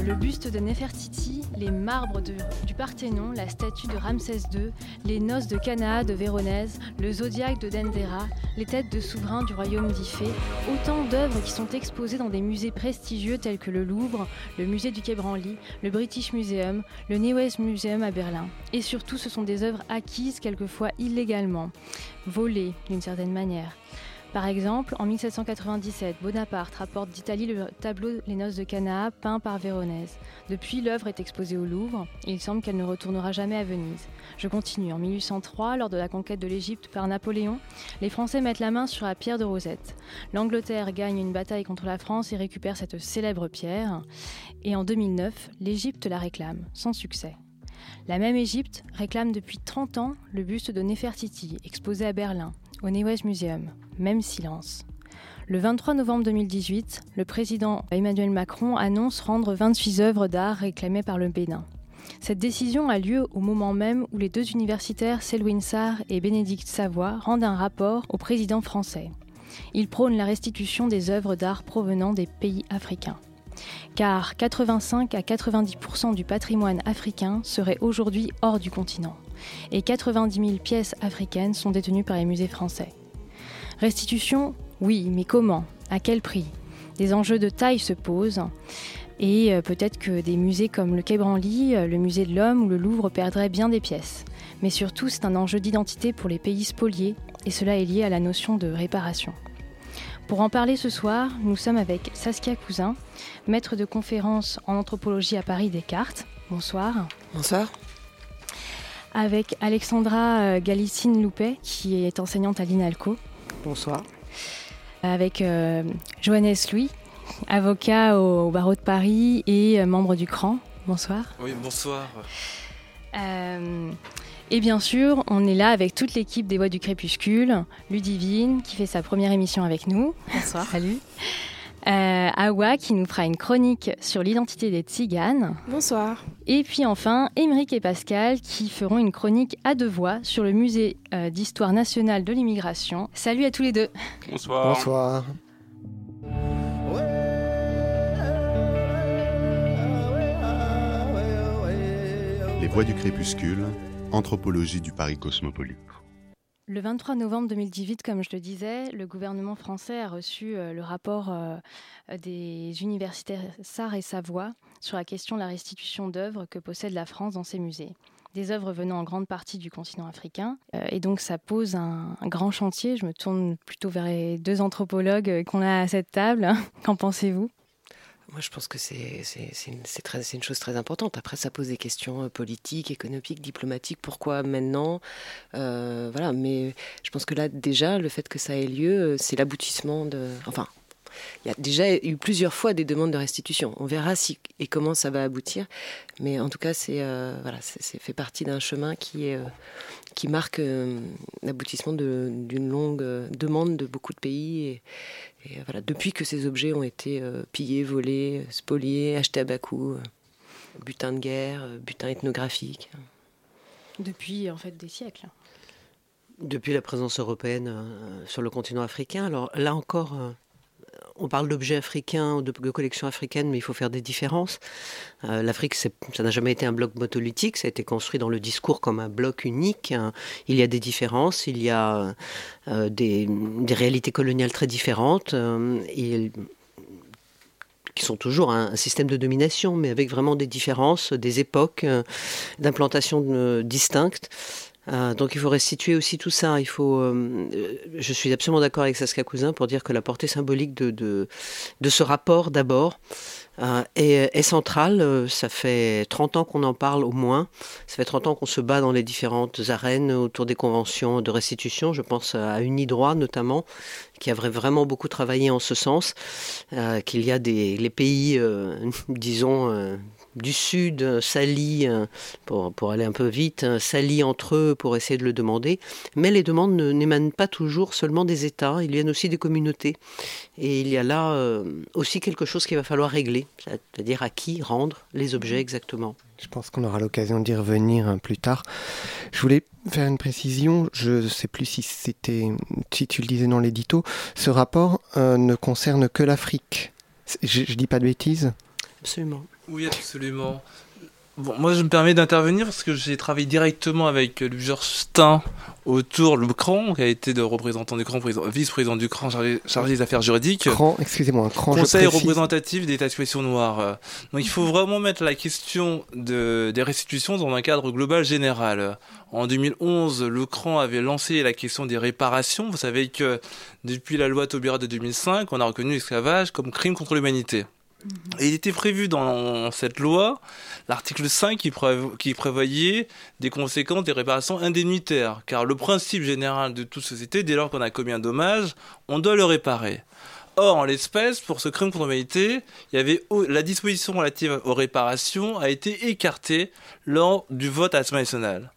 Le buste de Nefertiti, les marbres du Parthénon, la statue de Ramsès II, les noces de Cana de Véronèse, le zodiaque de Dendera, les têtes de souverains du royaume d'Ifé, autant d'œuvres qui sont exposées dans des musées prestigieux tels que le Louvre, le musée du Quai Branly, le British Museum, le New West Museum à Berlin. Et surtout, ce sont des œuvres acquises quelquefois illégalement, volées d'une certaine manière. Par exemple, en 1797, Bonaparte rapporte d'Italie le tableau Les Noces de Cana, peint par Véronèse. Depuis, l'œuvre est exposée au Louvre et il semble qu'elle ne retournera jamais à Venise. Je continue. En 1803, lors de la conquête de l'Égypte par Napoléon, les Français mettent la main sur la pierre de Rosette. L'Angleterre gagne une bataille contre la France et récupère cette célèbre pierre. Et en 2009, l'Égypte la réclame, sans succès. La même Égypte réclame depuis 30 ans le buste de Nefertiti, exposé à Berlin, au Neues Museum. Même silence. Le 23 novembre 2018, le président Emmanuel Macron annonce rendre 26 œuvres d'art réclamées par le Bénin. Cette décision a lieu au moment même où les deux universitaires Selwyn Sarr et Bénédicte Savoie rendent un rapport au président français. Ils prônent la restitution des œuvres d'art provenant des pays africains. Car 85 à 90% du patrimoine africain serait aujourd'hui hors du continent, et 90 000 pièces africaines sont détenues par les musées français. Restitution, oui, mais comment? À quel prix? Des enjeux de taille se posent. Et euh, peut-être que des musées comme le Quai Branly, euh, le Musée de l'Homme ou le Louvre perdraient bien des pièces. Mais surtout, c'est un enjeu d'identité pour les pays spoliés, et cela est lié à la notion de réparation. Pour en parler ce soir, nous sommes avec Saskia Cousin, maître de conférence en anthropologie à Paris Descartes. Bonsoir. Bonsoir. Avec Alexandra euh, Galicine Loupet, qui est enseignante à l'INALCO. Bonsoir. Avec euh, Johannes Louis, avocat au, barreau de Paris et euh, membre du CRAN. Bonsoir. Oui, bonsoir. Euh, et bien sûr, on est là avec toute l'équipe des Voix du Crépuscule, Ludivine qui fait sa première émission avec nous. Bonsoir. Salut. Euh, Awa qui nous fera une chronique sur l'identité des tziganes. Bonsoir. Et puis enfin, Émeric et Pascal qui feront une chronique à deux voix sur le musée euh, d'histoire nationale de l'immigration. Salut à tous les deux. Bonsoir. Bonsoir. Les Voix du Crépuscule, Anthropologie du Paris cosmopolite. Le 23 novembre 2018, comme je le disais, le gouvernement français a reçu euh, le rapport euh, des universitaires Sarre et Savoie sur la question de la restitution d'œuvres que possède la France dans ses musées. Des œuvres venant en grande partie du continent africain. Euh, et donc ça pose un, un, grand chantier. Je me tourne plutôt vers les deux anthropologues qu'on a à cette table. Qu'en pensez-vous? Moi, je pense que c'est une, chose très importante. Après, ça pose des questions euh, politiques, économiques, diplomatiques. Pourquoi maintenant? Euh, Voilà. Mais je pense que là, déjà, le fait que ça ait lieu, euh, c'est l'aboutissement de. Enfin, il y a déjà eu plusieurs fois des demandes de restitution. On verra si et comment ça va aboutir. Mais en tout cas, c'est euh, voilà, c'est fait partie d'un chemin qui est qui marque euh, l'aboutissement d'une longue demande de beaucoup de pays. Et, et, voilà, depuis que ces objets ont été euh, pillés, volés, spoliés, achetés à bas coût, euh, butin de guerre, butin ethnographique. Depuis en fait des siècles. Depuis la présence européenne sur le continent africain. Alors là encore, on parle d'objets africains, de, de collections africaines, mais il faut faire des différences. Euh, L'Afrique, ça n'a jamais été un bloc monolithique, ça a été construit dans le discours comme un bloc unique. Il y a des différences, il y a euh, des, réalités coloniales très différentes. Euh, qui sont toujours un, système de domination, mais avec vraiment des différences, des époques d'implantation distinctes. Euh, donc il faut restituer aussi tout ça. Il faut, euh, je suis absolument d'accord avec Saskia Cousin pour dire que la portée symbolique de, de, ce rapport d'abord euh, est, est, centrale. Ça fait 30 ans qu'on en parle au moins. Ça fait 30 ans qu'on se bat dans les différentes arènes autour des conventions de restitution. Je pense à Unidroit notamment, qui a vraiment beaucoup travaillé en ce sens. Qu'il y a des les pays, disons du Sud euh, s'allient, euh, pour, pour, aller un peu vite, euh, s'allient entre eux pour essayer de le demander. Mais les demandes n'émanent pas toujours seulement des États, ils viennent aussi des communautés. Et il y a là aussi quelque chose qu'il va falloir régler, c'est-à-dire à qui rendre les objets exactement. Je pense qu'on aura l'occasion d'y revenir hein, plus tard. Je voulais faire une précision, je ne sais plus si, c'était, si tu le disais dans l'édito, ce rapport ne concerne que l'Afrique. Je ne dis pas de bêtises? Absolument. Oui, absolument. Bon, moi, je me permets d'intervenir parce que j'ai travaillé directement avec Luger Stein autour le CRAN, qui a été de représentant du CRAN, vice-président du CRAN chargé, des affaires juridiques. CRAN, excusez-moi, CRAN. Conseil représentatif des situations noires. Donc, il faut vraiment mettre la question de, des restitutions dans un cadre global général. En 2011, le CRAN avait lancé la question des réparations. Vous savez que depuis la loi Taubira de 2005, on a reconnu l'esclavage comme crime contre l'humanité. Il était prévu dans cette loi l'article 5 qui, qui, prévoyait des conséquences des réparations indemnitaires. Car le principe général de toute société, dès lors qu'on a commis un dommage, on doit le réparer. Or, en l'espèce, pour ce crime contre l'humanité, il y avait la disposition relative aux réparations a été écartée lors du vote à l'Assemblée nationale.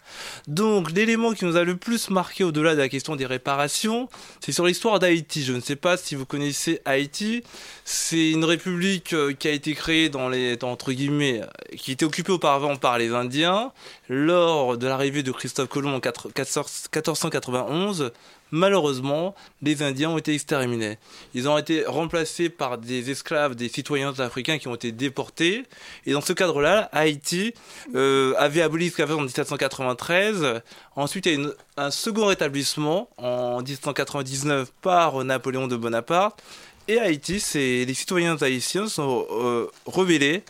Donc, l'élément qui nous a le plus marqué au-delà de la question des réparations, c'est sur l'histoire d'Haïti. Je ne sais pas si vous connaissez Haïti. C'est une république euh, qui a été créée dans les, entre guillemets, qui était occupée auparavant par les Indiens lors de l'arrivée de Christophe Colomb en 1491 malheureusement, les Indiens ont été exterminés. Ils ont été remplacés par des esclaves, des citoyens africains qui ont été déportés. Et dans ce cadre-là, Haïti euh, avait aboli l'esclavage en 1793. Ensuite, il y a eu un second rétablissement en 1799 par Napoléon de Bonaparte. Et Haïti, les citoyens haïtiens sont euh, rebellés.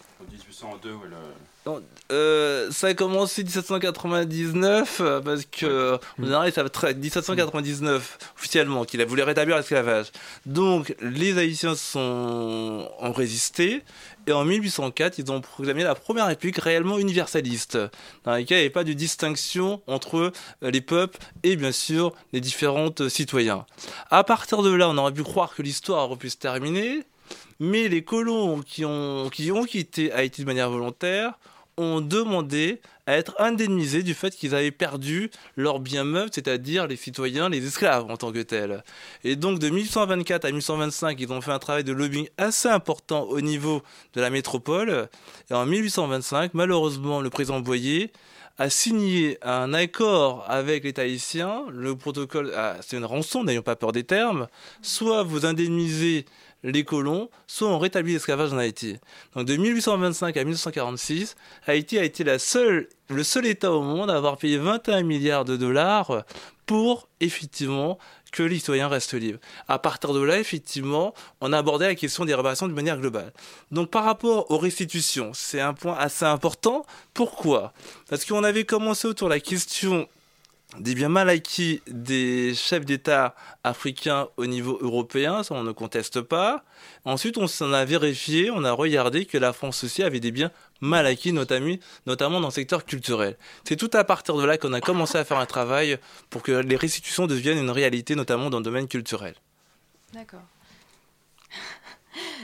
En 1802, euh, ça a commencé en 1799 euh, parce que en général ça va 1799 officiellement qu'il a voulu rétablir l'esclavage. Donc les Haïtiens sont ont résisté et en 1804 ils ont proclamé la première république réellement universaliste dans laquelle il n'y avait pas de distinction entre euh, les peuples et bien sûr les différents citoyens. À partir de là, on aurait pu croire que l'histoire aurait pu se terminer. Mais les colons qui ont, qui ont quitté Haïti de manière volontaire ont demandé à être indemnisés du fait qu'ils avaient perdu leurs biens meubles, c'est-à-dire les citoyens, les esclaves en tant que tels. Et donc de 1824 à 1825, ils ont fait un travail de lobbying assez important au niveau de la métropole. Et en 1825, malheureusement, le président Boyer a signé un accord avec l'État haïtien. Le protocole, ah, c'est une rançon, n'ayons pas peur des termes. Soit vous indemnisez les colons, soit ont rétabli l'esclavage en Haïti. Donc de 1825 à 1946, Haïti a été le seul État au monde à avoir payé 21 milliards de dollars pour effectivement que les citoyens restent libres. À partir de là, effectivement, on a abordé la question des réparations de manière globale. Donc par rapport aux restitutions, c'est un point assez important. Pourquoi? Parce qu'on avait commencé autour de la question des biens mal acquis des chefs d'État africains au niveau européen, ça on ne conteste pas. Ensuite, on s'en a vérifié, on a regardé que la France aussi avait des biens mal acquis, notamment, dans le secteur culturel. C'est tout à partir de là qu'on a commencé à faire un travail pour que les restitutions deviennent une réalité, notamment dans le domaine culturel. D'accord.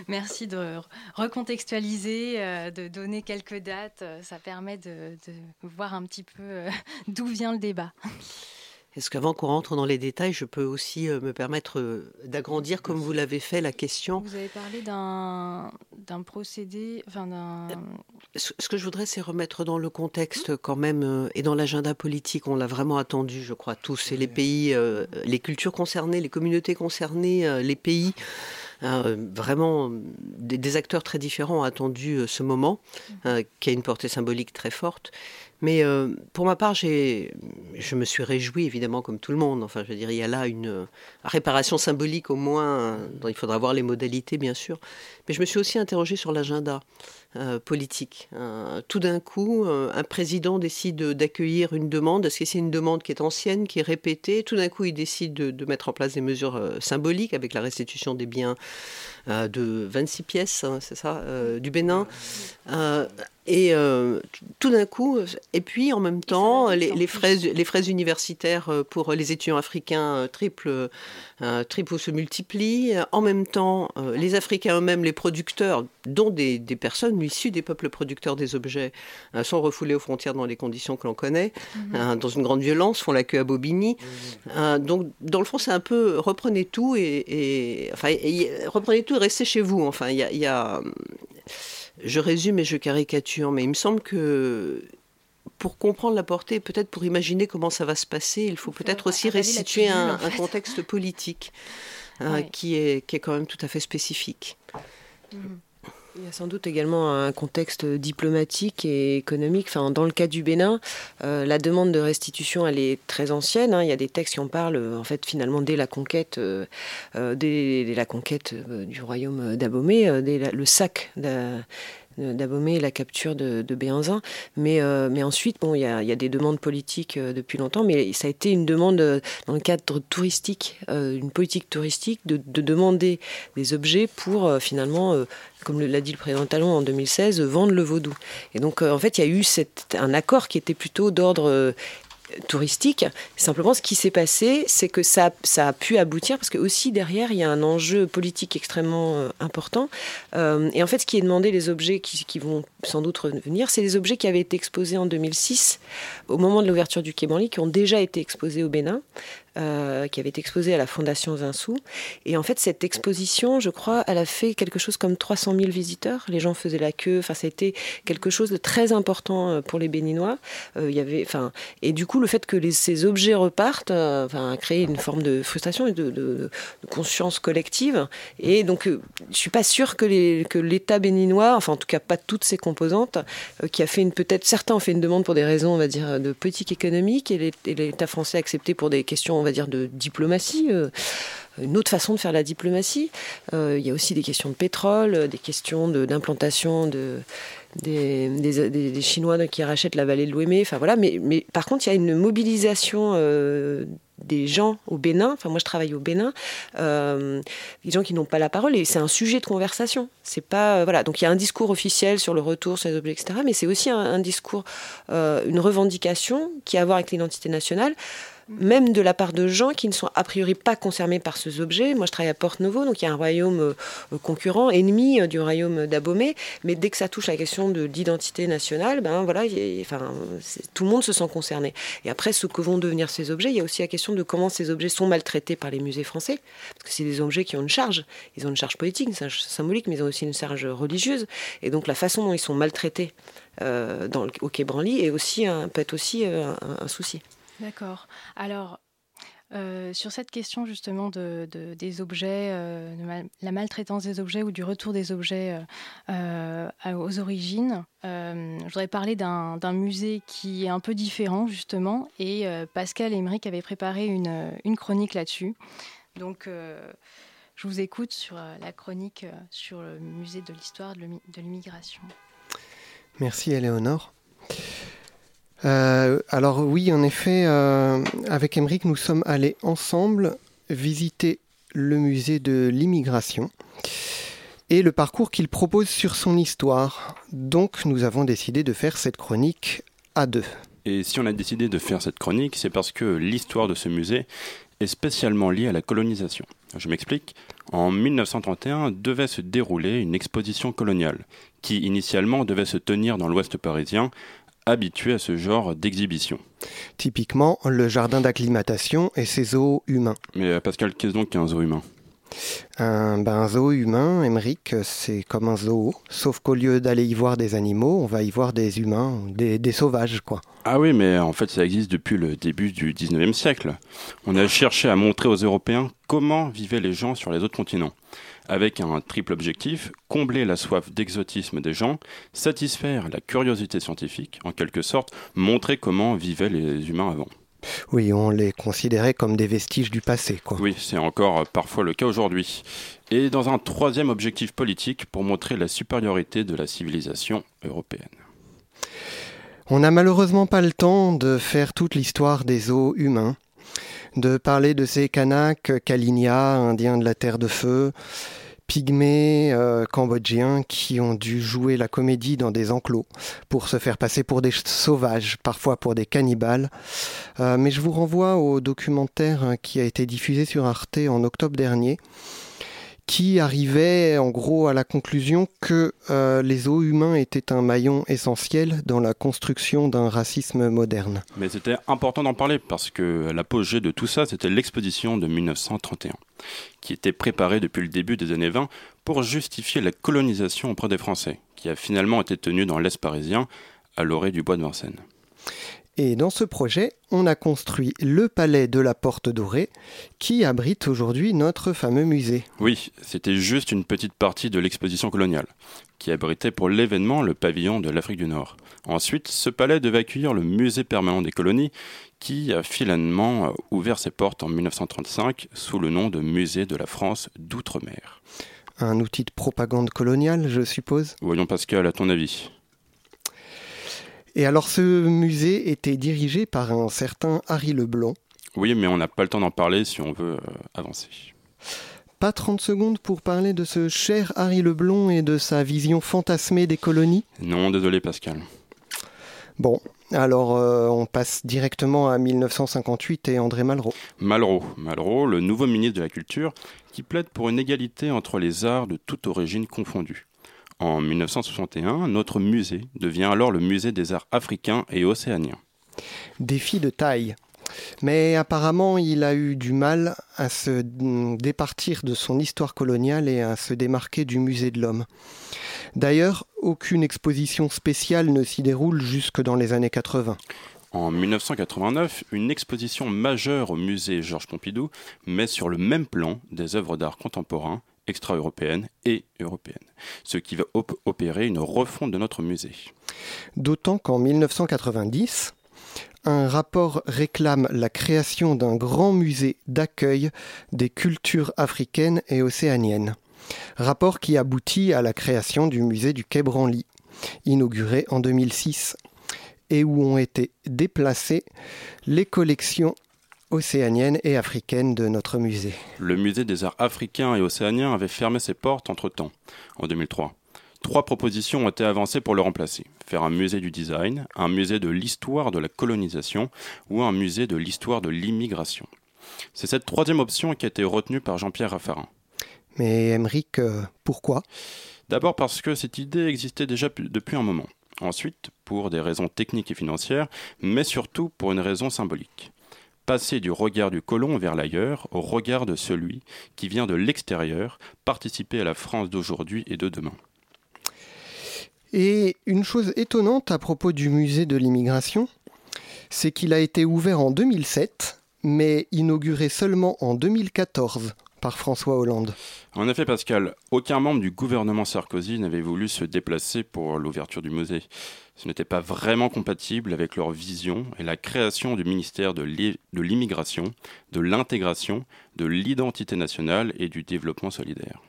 Merci de recontextualiser, euh, de donner quelques dates. Euh, ça permet de, voir un petit peu euh, d'où vient le débat. Est-ce qu'avant qu'on rentre dans les détails, je peux aussi me permettre d'agrandir, comme vous l'avez fait, la question? Vous avez parlé d'un procédé, enfin Ce que je voudrais, c'est remettre dans le contexte quand même, et dans l'agenda politique, on l'a vraiment attendu, je crois, tous, et les pays, les cultures concernées, les communautés concernées, les pays. Hein, euh, vraiment, des, acteurs très différents ont attendu euh, ce moment, mmh. qui a une portée symbolique très forte. Mais euh, pour ma part, je me suis réjoui, évidemment, comme tout le monde. Enfin, je veux dire, il y a là une réparation symbolique au moins, dont il faudra voir les modalités, bien sûr. Mais je me suis aussi interrogé sur l'agenda. Euh, politique. Euh, tout d'un coup, euh, un président décide d'accueillir une demande. Est-ce que c'est une demande qui est ancienne, qui est répétée? Tout d'un coup, il décide de, mettre en place des mesures symboliques avec la restitution des biens de 26 pièces, hein, c'est ça, du Bénin. Et tout d'un coup, et puis en même temps, les, les, fraises, les fraises universitaires pour les étudiants africains triple, triple se multiplient. En même temps, les Africains eux-mêmes, les producteurs, dont des, des personnes issus des peuples producteurs des objets euh, sont refoulés aux frontières dans les conditions que l'on connaît, mhm. euh, dans une grande violence, font la queue à Bobigny. Euh, donc, dans le fond, c'est un peu reprenez tout et, enfin, reprenez tout et restez chez vous. Enfin, il y a, je résume et je caricature, mais il me semble que pour comprendre la portée, peut-être pour imaginer comment ça va se passer, il faut peut-être aussi restituer un, contexte politique qui, est, qui est quand même tout à fait spécifique. Mhm. Il y a sans doute également un contexte diplomatique et économique. Enfin, dans le cas du Bénin, euh, la demande de restitution, elle est très ancienne. Hein. Il y a des textes qui en parlent, en fait, finalement, dès la conquête, euh, euh, dès, la conquête du royaume d'Abomey, dès le sac d'Abomey et la capture de, de Béanzin. Mais, mais ensuite, bon, il y, a, des demandes politiques depuis longtemps, mais ça a été une demande dans le cadre touristique, une politique touristique, de, de, demander des objets pour finalement comme l'a dit le président Talon en 2016, vendre le vaudou. Et donc, euh, en fait, il y a eu un accord qui était plutôt d'ordre euh, touristique. Simplement, ce qui s'est passé, c'est que ça, ça a pu aboutir parce que aussi derrière, il y a un enjeu politique extrêmement euh, important. et en fait, ce qui est demandé, les objets qui, vont sans doute revenir, c'est les objets qui avaient été exposés en 2006 au moment de l'ouverture du Quai qui ont déjà été exposés au Bénin. Euh, qui avait été exposée à la Fondation Zinsou. Et en fait, cette exposition, je crois, elle a fait quelque chose comme 300 000 visiteurs. Les gens faisaient la queue. Enfin, ça a été quelque chose de très important euh, pour les Béninois. Euh, y avait, enfin, et du coup, le fait que ces objets repartent, enfin, a créé une forme de frustration et de, conscience collective. Et donc, je suis pas sûre que l'État béninois, enfin, en tout cas, pas toutes ses composantes, qui a fait une peut-être certains ont fait une demande pour des raisons, on va dire, de politique économique, et l'État français a accepté pour des questions on va dire, de diplomatie euh, une autre façon de faire la diplomatie. Euh, il y a aussi des questions de pétrole, des questions d'implantation de, des, Chinois qui rachètent la vallée de l'Ouémé. Enfin voilà, mais, mais, par contre, il y a une mobilisation euh, des gens au Bénin. Enfin, moi, je travaille au Bénin. des gens qui n'ont pas la parole et c'est un sujet de conversation. C'est pas voilà. Donc il y a un discours officiel sur le retour sur les objets, etc. Mais c'est aussi un, un discours, une revendication qui a à voir avec l'identité nationale même de la part de gens qui ne sont a priori pas concernés par ces objets. Moi, je travaille à Porte Novo, donc il y a un royaume euh, concurrent, ennemi euh, du royaume d'Abomey, mais dès que ça touche la question de d'identité nationale, ben voilà, enfin, tout le monde se sent concerné. Et après, ce que vont devenir ces objets, il y a aussi la question de comment ces objets sont maltraités par les musées français, parce que c'est des objets qui ont une charge. Ils ont une charge politique, une charge symbolique, mais ils ont aussi une charge religieuse. Et donc la façon dont ils sont maltraités euh, dans au Quai Branly est aussi peut être aussi un souci. D'accord. Alors, euh, sur cette question justement de, des objets, euh, de la maltraitance des objets ou du retour des objets euh, aux origines, je voudrais parler d'un musée qui est un peu différent justement et Pascal Emeric avait préparé une, une chronique là-dessus. Donc je vous écoute sur la chronique sur le musée de l'histoire de l'immigration. Merci Éléonore. Euh, alors oui, en effet, euh, avec Emeric, nous sommes allés ensemble visiter le musée de l'immigration et le parcours qu'il propose sur son histoire. Donc nous avons décidé de faire cette chronique à deux. Et si on a décidé de faire cette chronique, c'est parce que l'histoire de ce musée est spécialement liée à la colonisation. Je m'explique. En 1931 devait se dérouler une exposition coloniale qui initialement devait se tenir dans l'ouest parisien habitué à ce genre d'exhibition. Typiquement, le jardin d'acclimatation et ses zoos humains. Mais euh, Pascal, qu'est-ce donc qu'un zoo humain? Un, ben, zoo humain, Emmerich, c'est comme un zoo, sauf qu'au lieu d'aller y voir des animaux, on va y voir des humains, des, des, sauvages, quoi. Ah oui, mais en fait, ça existe depuis le début du 19e siècle. On a cherché à montrer aux Européens comment vivaient les gens sur les autres continents avec un triple objectif, combler la soif d'exotisme des gens, satisfaire la curiosité scientifique, en quelque sorte, montrer comment vivaient les humains avant. Oui, on les considérait comme des vestiges du passé. Quoi. Oui, c'est encore parfois le cas aujourd'hui. Et dans un troisième objectif politique pour montrer la supériorité de la civilisation européenne. On n'a malheureusement pas le temps de faire toute l'histoire des eaux humains, de parler de ces Kanaks, Kalinia, Indiens de la Terre de Feu, pygmées euh, cambodgiens qui ont dû jouer la comédie dans des enclos pour se faire passer pour des sauvages, parfois pour des cannibales. Euh, mais je vous renvoie au documentaire hein, qui a été diffusé sur Arte en octobre dernier qui arrivait en gros à la conclusion que euh, les eaux humains étaient un maillon essentiel dans la construction d'un racisme moderne. Mais c'était important d'en parler parce que l'apogée de tout ça, c'était l'exposition de 1931, qui était préparée depuis le début des années 20 pour justifier la colonisation auprès des Français, qui a finalement été tenue dans l'Est parisien, à l'orée du bois de Vincennes. Et dans ce projet, on a construit le palais de la Porte Dorée, qui abrite aujourd'hui notre fameux musée. Oui, c'était juste une petite partie de l'exposition coloniale, qui abritait pour l'événement le pavillon de l'Afrique du Nord. Ensuite, ce palais devait accueillir le musée permanent des colonies, qui a finalement ouvert ses portes en 1935 sous le nom de Musée de la France d'Outre-mer. Un outil de propagande coloniale, je suppose? Voyons Pascal, à ton avis Et alors ce musée était dirigé par un certain Harry Leblond. Oui, mais on n'a pas le temps d'en parler si on veut euh, avancer. Pas 30 secondes pour parler de ce cher Harry Leblond et de sa vision fantasmée des colonies? Non, désolé Pascal. Bon, alors euh, on passe directement à 1958 et André Malraux. Malraux, Malraux, le nouveau ministre de la Culture, qui plaide pour une égalité entre les arts de toute origine confondue. En 1961, notre musée devient alors le musée des arts africains et océaniens. Défi de taille. Mais apparemment, il a eu du mal à se départir de son histoire coloniale et à se démarquer du musée de l'homme. D'ailleurs, aucune exposition spéciale ne s'y déroule jusque dans les années 80. En 1989, une exposition majeure au musée Georges Pompidou met sur le même plan des œuvres d'art contemporain extra-européennes et européennes, ce qui va opérer une refonte de notre musée. D'autant qu'en 1990, un rapport réclame la création d'un grand musée d'accueil des cultures africaines et océaniennes. Rapport qui aboutit à la création du musée du Quai Branly, inauguré en 2006, et où ont été déplacées les collections océaniennes et africaines de notre musée. Le musée des arts africains et océaniens avait fermé ses portes entre-temps, en 2003. Trois propositions ont été avancées pour le remplacer. Faire un musée du design, un musée de l'histoire de la colonisation ou un musée de l'histoire de l'immigration. C'est cette troisième option qui a été retenue par Jean-Pierre Raffarin. Mais Emmerich, euh, pourquoi? D'abord parce que cette idée existait déjà depuis un moment. Ensuite, pour des raisons techniques et financières, mais surtout pour une raison symbolique. Passer du regard du colon vers l'ailleurs au regard de celui qui vient de l'extérieur, participer à la France d'aujourd'hui et de demain. Et une chose étonnante à propos du musée de l'immigration, c'est qu'il a été ouvert en 2007, mais inauguré seulement en 2014 par François Hollande. En effet, Pascal, aucun membre du gouvernement Sarkozy n'avait voulu se déplacer pour l'ouverture du musée. Ce n'était pas vraiment compatible avec leur vision et la création du ministère de l'immigration, de l'intégration, de l'identité nationale et du développement solidaire.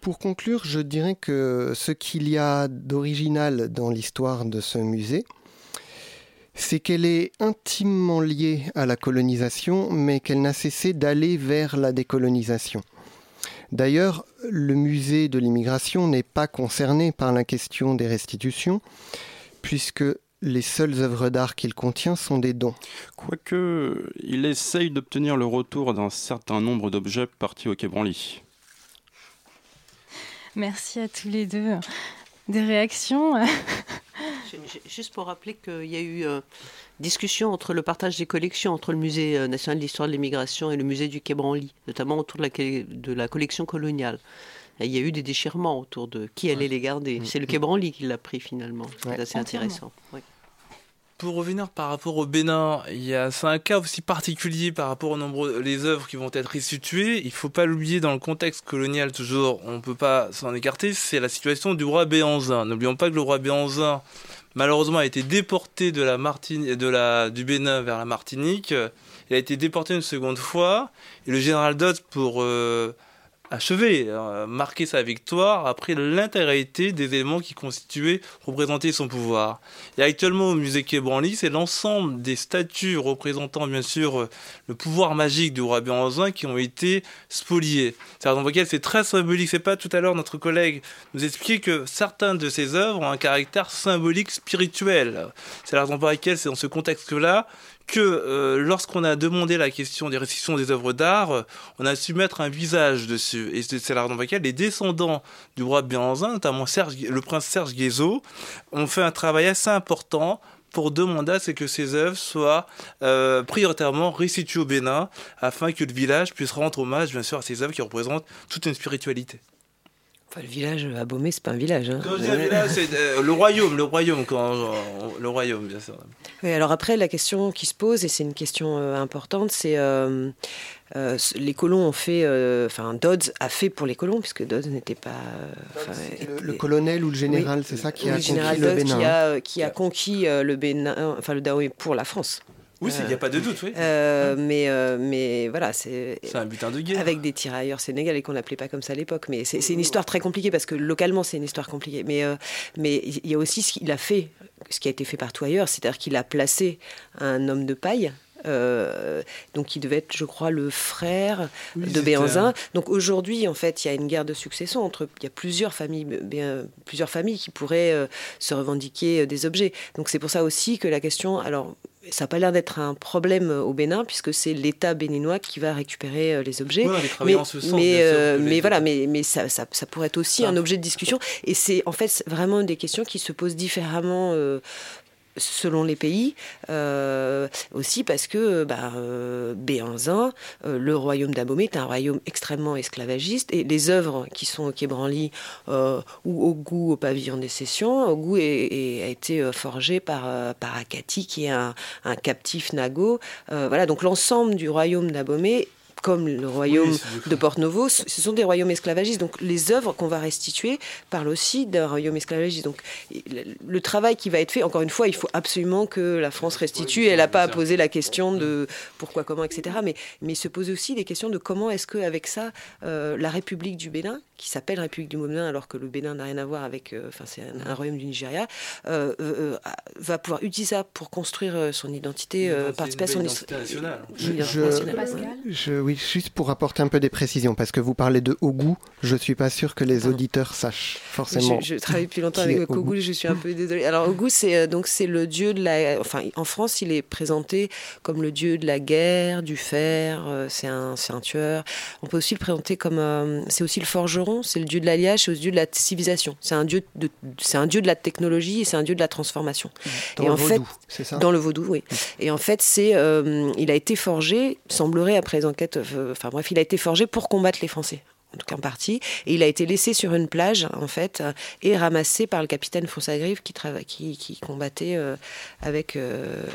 Pour conclure, je dirais que ce qu'il y a d'original dans l'histoire de ce musée, c'est qu'elle est intimement liée à la colonisation, mais qu'elle n'a cessé d'aller vers la décolonisation. D'ailleurs, le musée de l'immigration n'est pas concerné par la question des restitutions, puisque les seules œuvres d'art qu'il contient sont des dons. Quoique, il essaye d'obtenir le retour d'un certain nombre d'objets partis au Quai Branly. Merci à tous les deux. Des réactions Juste pour rappeler qu'il y a eu euh, discussion entre le partage des collections entre le Musée euh, national d'histoire de l'immigration et le musée du Quai Branly, notamment autour de la, de la collection coloniale. il y a eu des déchirements autour de qui allait les garder. Mm. C'est le Quai Branly qui l'a pris finalement. C'est assez intéressant pour revenir par rapport au Bénin, a c'est un cas aussi particulier par rapport au nombre les œuvres qui vont être restituées. Il faut pas l'oublier dans le contexte colonial toujours. On peut pas s'en écarter. C'est la situation du roi Béanzin. N'oublions pas que le roi Béanzin malheureusement a été déporté de la de la du Bénin vers la Martinique. Il a été déporté une seconde fois et le général Dodds pour euh, achevé, euh, marqué sa victoire après l'intégralité des éléments qui constituaient, représentaient son pouvoir. Et actuellement au musée Quai Branly, c'est l'ensemble des statues représentant bien sûr euh, le pouvoir magique du roi Béranzin qui ont été spoliées. C'est la raison pour laquelle c'est très symbolique. C'est pas tout à l'heure notre collègue nous expliquait que certaines de ces œuvres ont un caractère symbolique spirituel. C'est la raison pour laquelle c'est dans ce contexte-là que euh, lorsqu'on a demandé la question des restitutions des œuvres d'art, on a su mettre un visage dessus. Et c'est la raison pour laquelle les descendants du roi Béanzin, notamment Serge, le prince Serge Guézo, ont fait un travail assez important pour demander à ce que ces œuvres soient euh, prioritairement restituées au Bénin, afin que le village puisse rendre hommage, bien sûr, à ces œuvres qui représentent toute une spiritualité. Le village à Baumé, c'est pas un village. Hein. Quand je dis un village, c'est euh, le royaume, le royaume, quand, euh, le royaume, bien sûr. Oui, alors après, la question qui se pose, et c'est une question euh, importante, c'est les colons ont fait, enfin Dodds a fait pour les colons, puisque Dodds n'était pas. Le, colonel ou le général, c'est ça qui a conquis le Bénin. Qui a, qui a conquis le Bénin, enfin le Dahomey pour la France. Oui, il n'y a pas de doute, oui. Euh, mais, euh, mais voilà, c'est. C'est un butin de guerre. Avec des tirailleurs sénégalais qu'on n'appelait pas comme ça à l'époque. Mais c'est une histoire très compliquée parce que localement, c'est une histoire compliquée. Mais euh, mais il y a aussi ce qu'il a fait, ce qui a été fait partout ailleurs, c'est-à-dire qu'il a placé un homme de paille. Donc il devait être, je crois, le frère de Béanzin. Donc aujourd'hui, en fait, il y a une guerre de succession entre. Il y a plusieurs familles, bien, plusieurs familles qui pourraient se revendiquer des objets. Donc c'est pour ça aussi que la question. Alors ça n'a pas l'air d'être un problème au Bénin puisque c'est l'État béninois qui va récupérer euh, les objets. mais, mais, mais voilà, mais, mais ça, ça, ça, pourrait être aussi un objet de discussion. Et c'est en fait vraiment des questions qui se posent différemment euh, selon les pays, euh, aussi parce que bah, euh, Béanzin, euh, le royaume d'Abomey, est un royaume extrêmement esclavagiste, et les œuvres qui sont au Quai ou au goût au pavillon des sessions, au goût a été forgé par, par Akati, qui est un, un captif nago. voilà, donc l'ensemble du royaume d'Abomey comme le royaume de Porte-Novo, ce sont des royaumes esclavagistes. Donc les œuvres qu'on va restituer parlent aussi d'un royaume esclavagiste. Donc le travail qui va être fait, encore une fois, il faut absolument que la France restitue. Elle n'a pas à poser la question de pourquoi, comment, etc. Mais, mais se pose aussi des questions de comment est-ce qu'avec ça, euh, la République du Bénin, qui s'appelle République du Bénin alors que le Bénin n'a rien à voir avec, euh, enfin c'est un, royaume du Nigeria, euh, va pouvoir utiliser ça pour construire son identité, participer à son identité nationale. Je, je, oui, juste pour apporter un peu des précisions, parce que vous parlez de Ogu, je suis pas sûr que les auditeurs sachent forcément. Je, travaille depuis longtemps avec Ogu, je suis un peu désolée. Alors Ogu, c'est euh, donc c'est le dieu de la, enfin en France, il est présenté comme le dieu de la guerre, du fer. Euh, c'est un, un tueur. On peut aussi le présenter comme, euh, c'est aussi le forgeron, c'est le dieu de l'alliage, c'est le dieu de la civilisation. C'est un dieu de, c'est un dieu de la technologie et c'est un dieu de la transformation. Dans et le en vaudou, c'est ça? Dans le vaudou, oui. Et en fait, c'est, il a été forgé, semblerait après les enquêtes enfin bref, il a été forgé pour combattre les Français en tout cas en partie, et il a été laissé sur une plage en fait euh, et ramassé par le capitaine Fonsagrive qui, qui, combattait euh, avec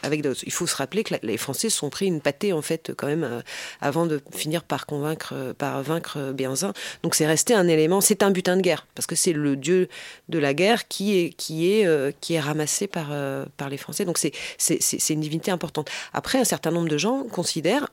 avec d'autres. Il faut se rappeler que les Français sont pris une pâtée en fait quand même avant de finir par convaincre par vaincre Béanzin. Donc c'est resté un élément, c'est un butin de guerre parce que c'est le dieu de la guerre qui est qui est qui est ramassé par par les Français. Donc c'est une divinité importante. Après un certain nombre de gens considèrent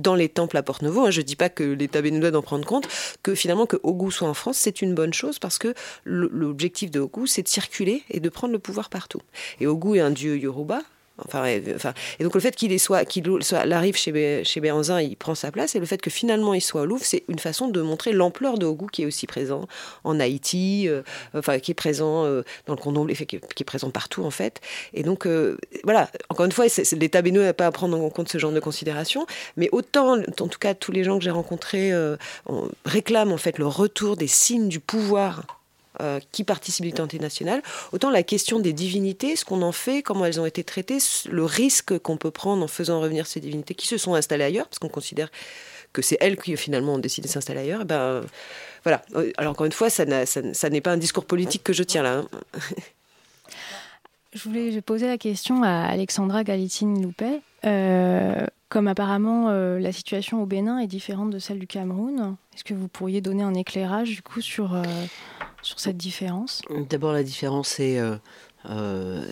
dans les temples à Porte-Nouveau, hein, je ne dis pas que l'État béninois d'en prendre compte, que finalement que Ogou soit en France, c'est une bonne chose parce que l'objectif de c'est de circuler et de prendre le pouvoir partout. Et Ogou est un dieu Yoruba, Enfin, enfin, et donc le fait qu'il soit, qu'il soit, arrive chez, chez Béanzin, il prend sa place, et le fait que finalement il soit au Louvre, c'est une façon de montrer l'ampleur de Ogou qui est aussi présent en Haïti, euh, enfin qui est présent euh, dans le Condomble, qui, est présent partout en fait. Et donc euh, voilà, encore une fois, l'État béninois n'a pas à prendre en compte ce genre de considération, mais autant, en tout cas, tous les gens que j'ai rencontrés réclament en fait le retour des signes du pouvoir euh, qui participent à l'identité nationale, autant la question des divinités, ce qu'on en fait, comment elles ont été traitées, le risque qu'on peut prendre en faisant revenir ces divinités qui se sont installées ailleurs, parce qu'on considère que c'est elles qui finalement ont décidé de s'installer ailleurs, eh ben voilà. Alors encore une fois, ça, n'est pas un discours politique que je tiens là. Hein. Je voulais poser la question à Alexandra Galitine-Loupet. Euh, comme apparemment euh, la situation au Bénin est différente de celle du Cameroun, est-ce que vous pourriez donner un éclairage du coup sur, sur cette différence D'abord, la différence c'est euh, euh,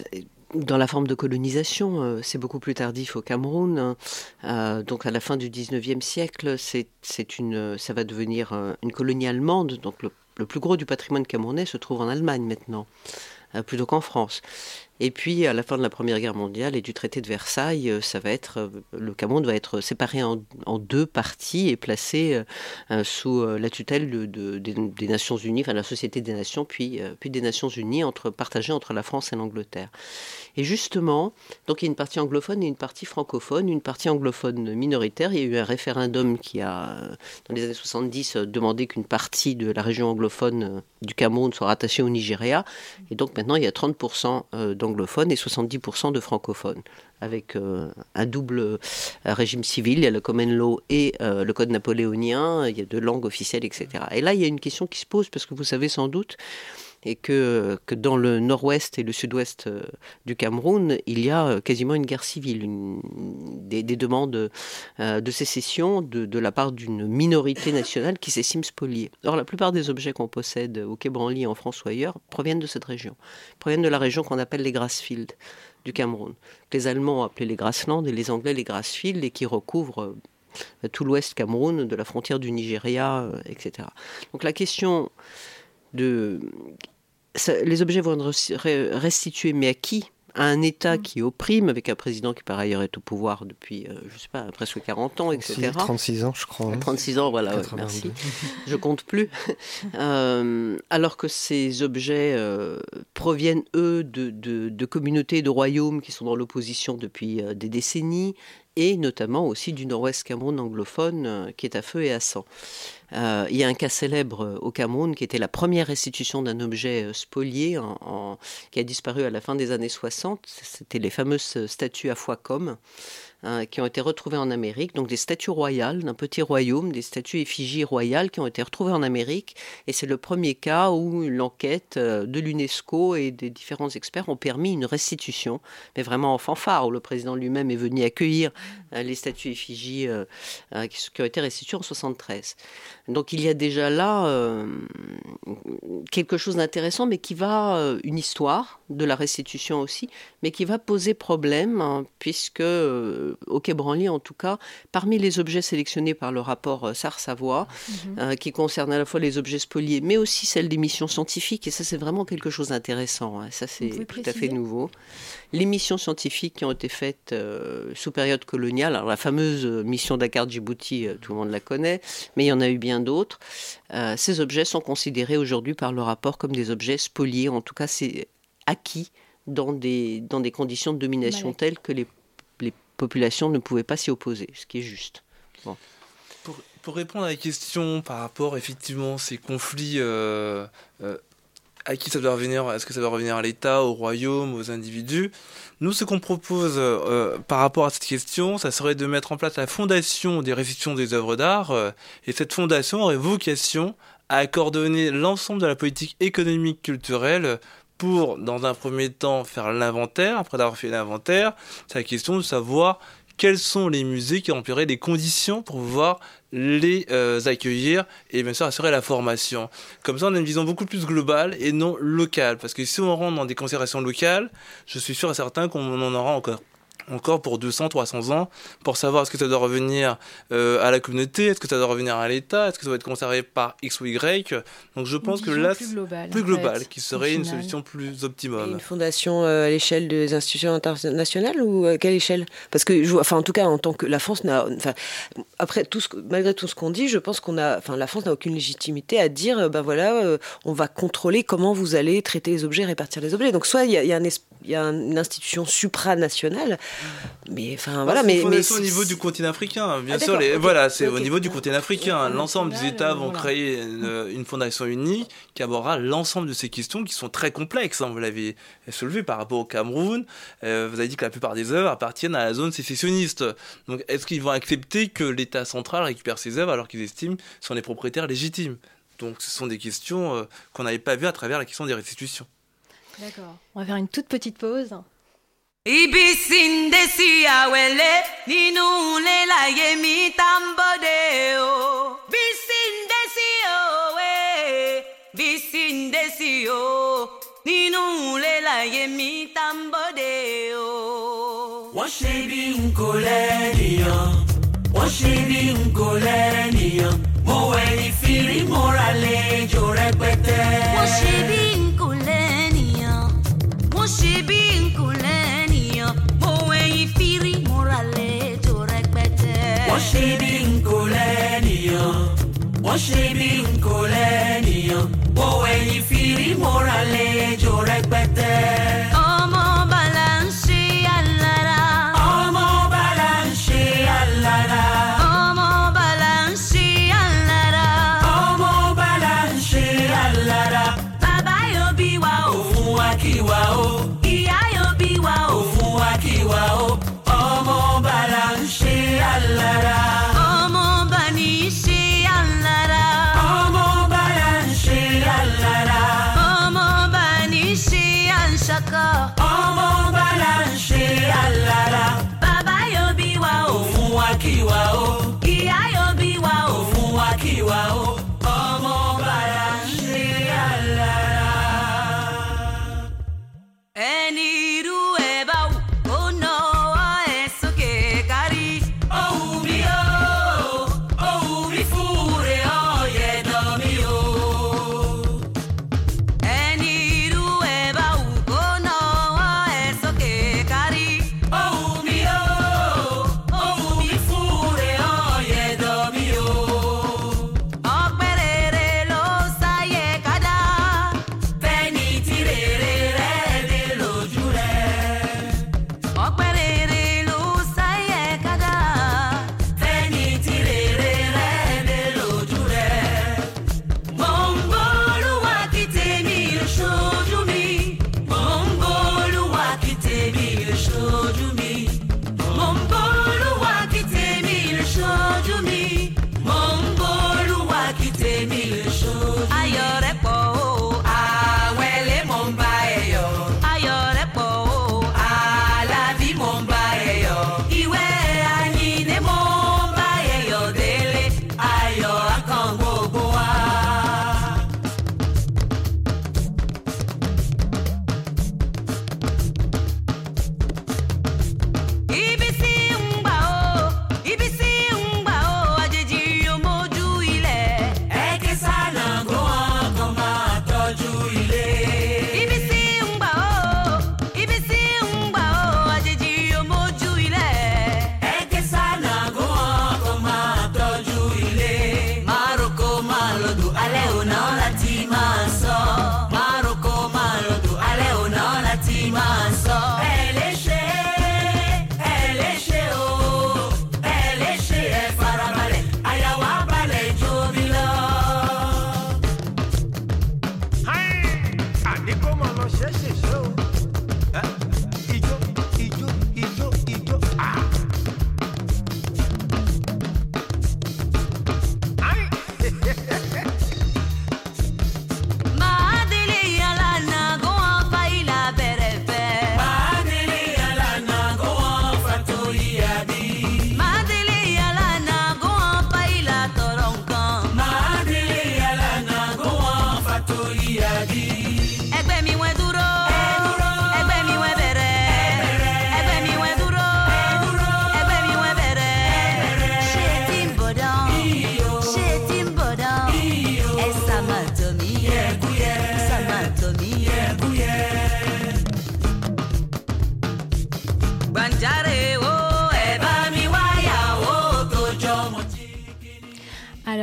dans la forme de colonisation. Euh, c'est beaucoup plus tardif au Cameroun. Hein. donc, à la fin du 19e siècle, c'est ça va devenir une colonie allemande. Donc, le, plus gros du patrimoine camerounais se trouve en Allemagne maintenant, plutôt qu'en France. Et puis, à la fin de la Première Guerre mondiale et du traité de Versailles, euh, ça va être, euh, le Cameroun va être séparé en, deux parties et placé euh, sous la tutelle de, des, Nations Unies, enfin la Société des Nations, puis, puis des Nations Unies, entre, partagées entre la France et l'Angleterre. Et justement, donc il y a une partie anglophone et une partie francophone, une partie anglophone minoritaire. Il y a eu un référendum qui a, dans les années 70, demandé qu'une partie de la région anglophone du Cameroun soit rattachée au Nigeria. Et donc maintenant, il y a 30% d'anglophones d'anglophones et 70% de francophones, avec un double régime civil, il y a le common law et le code napoléonien, il y a deux langues officielles, etc. Et là, il y a une question qui se pose, parce que vous savez sans doute, et que, que dans le nord-ouest et le sud-ouest euh, du Cameroun, il y a euh, quasiment une guerre civile, des, demandes euh, de sécession de, la part d'une minorité nationale qui s'estime spoliée. Or, la plupart des objets qu'on possède au Quai en France ou ailleurs, proviennent de cette région, proviennent de la région qu'on appelle les Grassfields du Cameroun. Les Allemands ont appelé les Grasslands et les Anglais les Grassfields et qui recouvrent tout l'ouest Cameroun, de la frontière du Nigeria, etc. Donc la question de les objets vont être restitués, mais à qui? À un État mm. qui opprime, avec un président qui par ailleurs est au pouvoir depuis, euh, je sais pas, presque 40 ans, etc. 36 ans, je crois. 36 ans, voilà, merci. je compte plus. Euh, alors que ces objets euh, proviennent, eux, de, de, de, communautés, de royaumes qui sont dans l'opposition depuis des décennies, et notamment aussi du nord-ouest Cameroun anglophone qui est à feu et à sang. Euh, il y a un cas célèbre euh, au Cameroun qui était la première restitution d'un objet euh, spolié qui a disparu à la fin des années 60. C'était les fameuses statues à Foicom. Hein, qui ont été retrouvées en Amérique, donc des statues royales d'un petit royaume, des statues effigies royales qui ont été retrouvées en Amérique. Et c'est le premier cas où l'enquête de l'UNESCO et des différents experts ont permis une restitution, mais vraiment en fanfare, où le président lui-même est venu accueillir les statues effigies qui ont été restituées en 73. Donc il y a déjà là euh, quelque chose d'intéressant, mais qui va, euh, une histoire de la restitution aussi, mais qui va poser problème, hein, puisque euh, au Quai Branly, en tout cas, parmi les objets sélectionnés par le rapport Sars-Savoie, mhm. qui concerne à la fois les objets spoliés, mais aussi celles des missions scientifiques, et ça c'est vraiment quelque chose d'intéressant, hein, ça c'est tout à fait nouveau. Les missions scientifiques qui ont été faites sous période coloniale, alors la fameuse mission Dakar-Djibouti, tout le monde la connaît, mais il y en a eu bien d'autres. Euh, ces objets sont considérés aujourd'hui par le rapport comme des objets spoliés, en tout cas c'est acquis dans des, dans des conditions de domination telles que les, les populations ne pouvaient pas s'y opposer, ce qui est juste. Pour, pour, répondre à la question par rapport effectivement ces conflits euh, euh, à qui ça doit revenir Est-ce que ça doit revenir à l'État, au royaume, aux individus? Nous, ce qu'on propose euh, par rapport à cette question, ça serait de mettre en place la fondation des restitutions des œuvres d'art. Et cette fondation aurait vocation à coordonner l'ensemble de la politique économique culturelle pour, dans un premier temps, faire l'inventaire. Après avoir fait l'inventaire, c'est la question de savoir quels sont les musées qui rempliraient les conditions pour pouvoir les euh, accueillir et bien sûr assurer la formation. Comme ça, on a une vision beaucoup plus globale et non locale. Parce que si on rentre dans des considérations locales, je suis sûr et certain qu'on en aura encore encore pour 200, 300 ans, pour savoir est-ce que ça doit revenir euh, à la communauté, est-ce que ça doit revenir à l'État, est-ce que ça doit être conservé par X ou Y. Donc je pense que là, plus global, plus global qui serait une solution plus optimum. une fondation euh, à l'échelle des institutions internationales ou à quelle échelle? Parce que, je, enfin, en tout cas, en tant que la France n'a, enfin, après tout ce, malgré tout ce qu'on dit, je pense qu'on a, enfin, la France n'a aucune légitimité à dire, ben voilà, euh, on va contrôler comment vous allez traiter les objets, répartir les objets. Donc soit il y a, y a un il y a une institution supranationale. Mais enfin voilà, mais, mais au niveau du continent africain, bien ah, sûr. Les, voilà, c'est au niveau du continent africain. L'ensemble des États vont créer une, fondation unique qui abordera l'ensemble de ces questions qui sont très complexes. Hein, vous l'avez soulevé par rapport au Cameroun. Euh, vous avez dit que la plupart des œuvres appartiennent à la zone sécessionniste. Donc, est-ce qu'ils vont accepter que l'État central récupère ces œuvres alors qu'ils estiment sont les propriétaires légitimes? Donc, ce sont des questions euh, qu'on n'avait pas vues à travers la question des restitutions. D'accord. On va faire une toute petite pause. Ibisindesi awele nínú ilé láyé mi tá ń bọ́dé o. bísíndésì òwe bísíndésì o nínú ilé láyé mi tá ń bọ́dé o. wọ́n ṣe bí n kò lẹ́nìyàn wọ́n ṣe bí n kò lẹ́nìyàn mo wẹ̀yìn fìrí mọ́ra lẹ́jọ́ rẹpẹtẹ. wọ́n ṣe bí n kò lẹ́nìyàn wọ́n ṣe bí n kò lẹ́nìyàn wọ́n ṣe bí n kò lẹ́nìyàn wọ́n ṣe bí n kò lẹ́nìyàn mo wẹ̀yìn fìrí mọ́ra lẹ́jọ́ rẹpẹtẹ.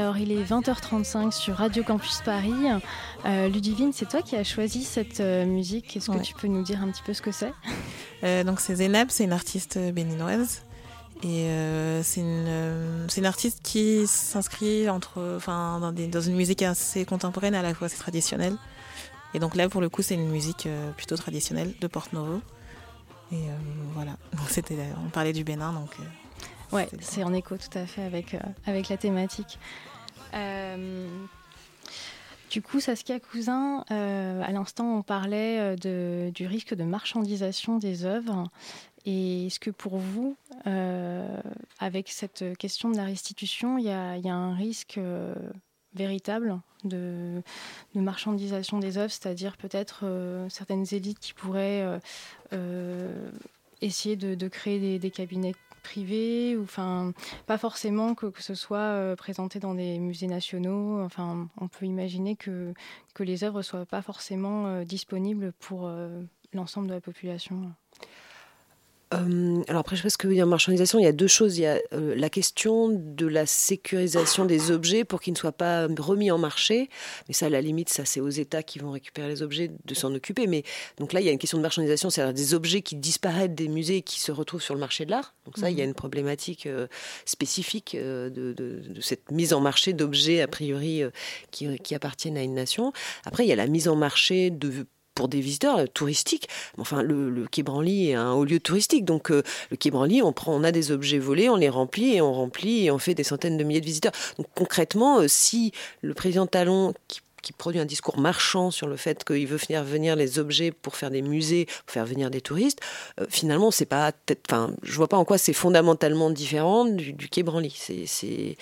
Alors, il est 20h35 sur Radio Campus Paris. Euh, Ludivine, c'est toi qui as choisi cette euh, musique. Est-ce que Ouais. tu peux nous dire un petit peu ce que c'est? Euh, donc c'est Zeynep, c'est une artiste béninoise. Et euh, c'est une, c'est une artiste qui s'inscrit entre, enfin, dans, des- dans une musique assez contemporaine, à la fois assez traditionnelle. Et donc là, pour le coup, c'est une musique plutôt traditionnelle de Porte Novo. Et voilà. Donc c'était, on parlait du Bénin, donc. Ouais, c'est en écho tout à fait avec, euh, avec la thématique. Euh, du coup, Saskia Cousin, euh, à l'instant, on parlait euh, de, du risque de marchandisation des œuvres. Et est-ce que pour vous, avec cette question de la restitution, il y a, un risque véritable de, marchandisation des œuvres, c'est-à-dire peut-être certaines élites qui pourraient essayer de, de créer des, des cabinets privés, ou enfin pas forcément que, ce soit euh, présenté dans des musées nationaux. Enfin, on peut imaginer que, que les œuvres soient pas forcément euh, disponibles pour euh, l'ensemble de la population. Euh, alors après, je pense que en marchandisation, il y a deux choses. Il y a euh, la question de la sécurisation des objets pour qu'ils ne soient pas remis en marché. Mais ça, à la limite, ça c'est aux États qui vont récupérer les objets de s'en occuper. Mais donc là, il y a une question de marchandisation, c'est-à-dire des objets qui disparaissent des musées et qui se retrouvent sur le marché de l'art. Donc ça, il y a une problématique euh, spécifique euh, de, de- de cette mise en marché d'objets a priori euh, qui, qui appartiennent à une nation. Après, il y a la mise en marché de pour des visiteurs euh, touristiques. Enfin, le, le Quai Branly est un haut lieu touristique, donc euh, le Quai Branly, on prend, on a des objets volés, on les remplit et on remplit et on fait des centaines de milliers de visiteurs. Donc concrètement, euh, si le président Talon qui qui produit un discours marchand sur le fait qu'il veut faire venir les objets pour faire des musées, pour faire venir des touristes, euh, finalement, c'est pas, enfin, je vois pas en quoi c'est fondamentalement différent du, du Quai Branly. C'est,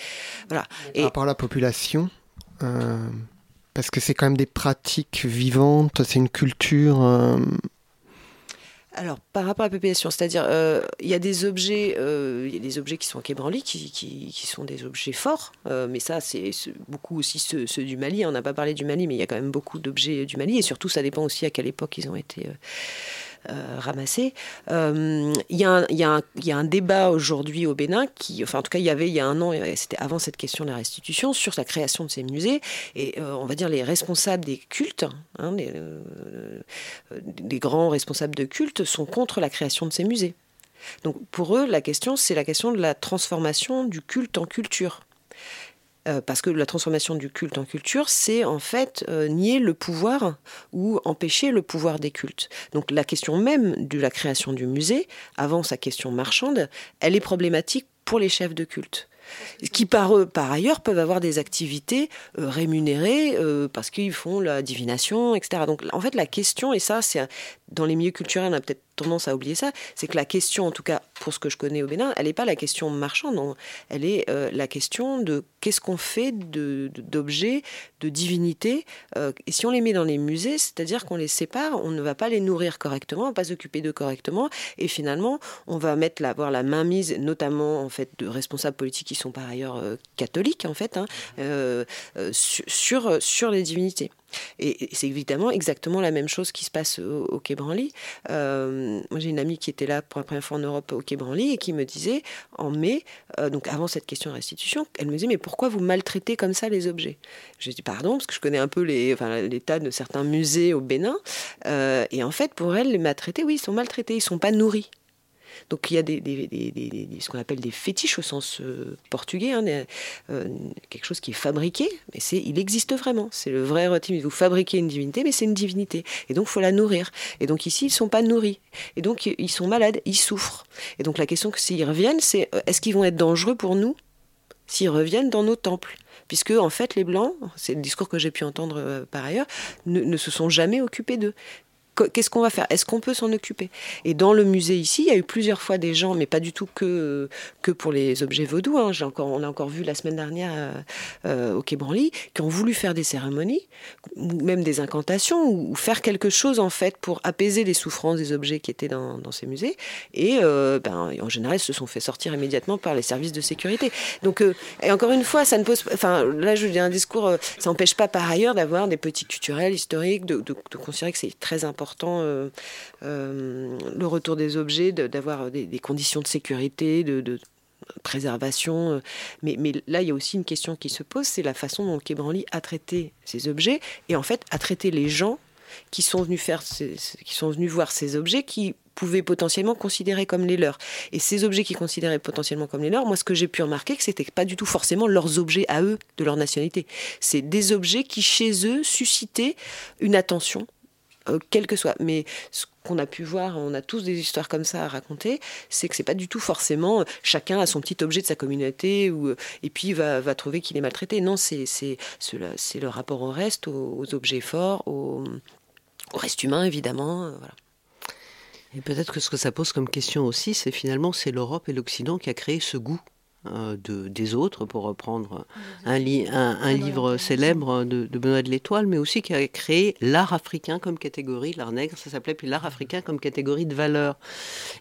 voilà. Par rapport à la population, euh, parce que c'est quand même des pratiques vivantes, c'est une culture. euh, Alors, par rapport à la population, c'est-à-dire, euh, il y a des objets, euh, il des objets qui sont Branly, qui, qui, qui sont des objets forts, mais ça, c'est beaucoup aussi ceux, ceux du Mali. On n'a pas parlé du Mali, mais il y a quand même beaucoup d'objets du Mali, et surtout, ça dépend aussi à quelle époque ils ont été ramassés. Euh, Il y, a un- il y, y a un débat aujourd'hui au Bénin, qui, enfin, en tout cas, il y avait il y a un an, c'était avant cette question de la restitution, sur la création de ces musées, et euh, on va dire les responsables des cultes, hein, les, euh, grands responsables de culte sont contre la création de ces musées. Donc pour eux, la question, c'est la question de la transformation du culte en culture. Euh, parce que la transformation du culte en culture, c'est en fait euh, nier le pouvoir ou empêcher le pouvoir des cultes. Donc la question même de la création du musée, avant sa question marchande, elle est problématique pour les chefs de culte qui par, eux, par ailleurs peuvent avoir des activités euh, rémunérées parce qu'ils font la divination, etc. Donc en fait la question, et ça c'est dans les milieux culturels on a peut-être tendance à oublier ça, c'est que la question, en tout cas pour ce que je connais au Bénin, elle n'est pas la question marchande, non. elle est euh, la question de qu'est-ce qu'on fait d'objets, de, divinités, et si on les met dans les musées, c'est-à-dire qu'on les sépare, on ne va pas les nourrir correctement, on va pas s'occuper d'eux correctement, et finalement on va mettre la, avoir la main mise, notamment en fait de responsables politiques qui sont par ailleurs euh, catholiques en fait, hein, euh, euh, sur les divinités. Et c'est évidemment exactement la même chose qui se passe au, Quai Branly. moi, j'ai une amie qui était là pour la première fois en Europe au Quai Branly et qui me disait, en mai, donc avant cette question de restitution, elle me disait, mais pourquoi vous maltraitez comme ça les objets? J'ai dit, pardon, parce que je connais un peu l'état de certains musées au Bénin. et en fait, pour elle, les maltraités, oui, ils sont maltraités, ils ne sont pas nourris. Donc il y a ce qu'on appelle des fétiches au sens euh, portugais, hein, euh, quelque chose qui est fabriqué, mais il existe vraiment. C'est le vrai rotime. Vous fabriquez une divinité, mais c'est une divinité. Et donc il faut la nourrir. Et donc ici, ils ne sont pas nourris. Et donc ils sont malades, ils souffrent. Et donc la question que s'ils reviennent, c'est euh, est-ce qu'ils vont être dangereux pour nous s'ils reviennent dans nos temples? Puisque en fait les blancs, c'est le discours que j'ai pu entendre par ailleurs, ne, se sont jamais occupés d'eux qu'est-ce qu'on va faire? Est-ce qu'on peut s'en occuper? Et dans le musée ici, il y a eu plusieurs fois des gens, mais pas du tout que, que pour les objets vaudous. Hein. On a encore vu la semaine dernière euh, euh, au Quai Branly, qui ont voulu faire des cérémonies, ou même des incantations, ou, faire quelque chose en fait pour apaiser les souffrances des objets qui étaient dans, ces musées. Et euh, ben, en général, ils se sont fait sortir immédiatement par les services de sécurité. Donc, et encore une fois, ça ne pose, enfin, là, je dis un discours, ça n'empêche pas par ailleurs d'avoir des petits culturels historiques, de considérer que c'est très important euh, euh, le retour des objets, d'avoir des, conditions de sécurité, de, préservation. Euh, mais, là, il y a aussi une question qui se pose, c'est la façon dont le a traité ces objets et en fait a traité les gens qui sont venus faire, qui sont venus voir ces objets qui pouvaient potentiellement considérer comme les leurs. Et ces objets qui considéraient potentiellement comme les leurs, moi ce que j'ai pu remarquer, que c'était pas du tout forcément leurs objets à eux, de leur nationalité. C'est des objets qui chez eux suscitaient une attention, euh, quel que soit. Mais ce qu'on a pu voir, on a tous des histoires comme ça à raconter, c'est que c'est pas du tout forcément euh, chacun a son petit objet de sa communauté ou, euh, et puis va, va trouver qu'il est maltraité. Non, c'est le rapport au reste, aux, objets forts, au, au, reste humain évidemment. Voilà. Et peut-être que ce que ça pose comme question aussi, c'est finalement c'est l'Europe et l'Occident qui a créé ce goût de, des autres, pour reprendre un, un, livre célèbre de, Benoît de l'Étoile, mais aussi qui a créé l'art africain comme catégorie, l'art nègre, ça s'appelait, puis l'art africain comme catégorie de valeur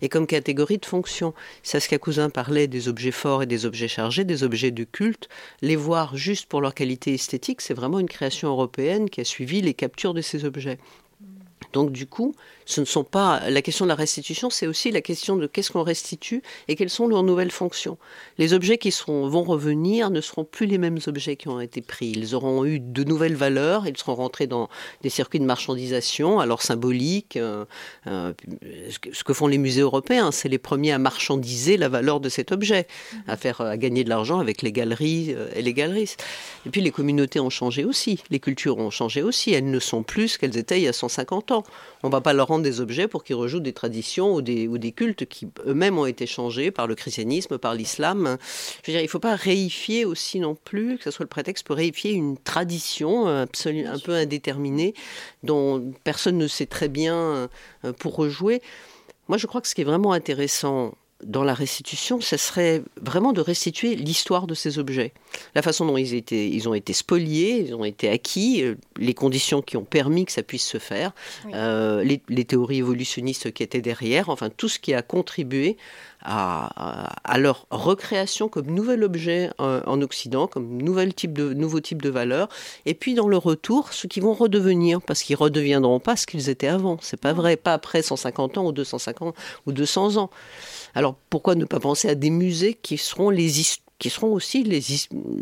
et comme catégorie de fonction. Saskia Cousin parlait des objets forts et des objets chargés, des objets de culte. Les voir juste pour leur qualité esthétique, c'est vraiment une création européenne qui a suivi les captures de ces objets. Donc du coup, ce ne sont pas la question de la restitution, c'est aussi la question de qu'est-ce qu'on restitue et quelles sont leurs nouvelles fonctions. Les objets qui vont revenir ne seront plus les mêmes objets qui ont été pris. Ils auront eu de nouvelles valeurs, ils seront rentrés dans des circuits de marchandisation, alors symboliques. Euh, euh, ce que font les musées européens, c'est les premiers à marchandiser la valeur de cet objet, à faire à gagner de l'argent avec les galeries euh, et les galeristes. Et puis les communautés ont changé aussi, les cultures ont changé aussi. Elles ne sont plus ce qu'elles étaient il y a 150 ans. On ne va pas leur rendre des objets pour qu'ils rejouent des traditions ou des, ou des cultes qui eux-mêmes ont été changés par le christianisme, par l'islam. Je veux dire, il ne faut pas réifier aussi non plus, que ce soit le prétexte pour réifier une tradition absolument un peu indéterminée dont personne ne sait très bien euh, pour rejouer. Moi, je crois que ce qui est vraiment intéressant dans la restitution, ce serait vraiment de restituer l'histoire de ces objets. La façon dont ils, étaient, ils ont été spoliés, ils ont été acquis, euh, les conditions qui ont permis que ça puisse se faire, euh, les, théories évolutionnistes qui étaient derrière, enfin tout ce qui a contribué à, leur recréation comme nouvel objet euh, en, Occident, comme nouvel type de, nouveau type de valeur, et puis dans le retour, ceux qui vont redevenir, parce qu'ils redeviendront pas ce qu'ils étaient avant. C'est pas vrai, pas après 150 ans ou 250 ou 200 ans. Alors pourquoi ne pas penser à des musées qui seront les qui seront aussi les,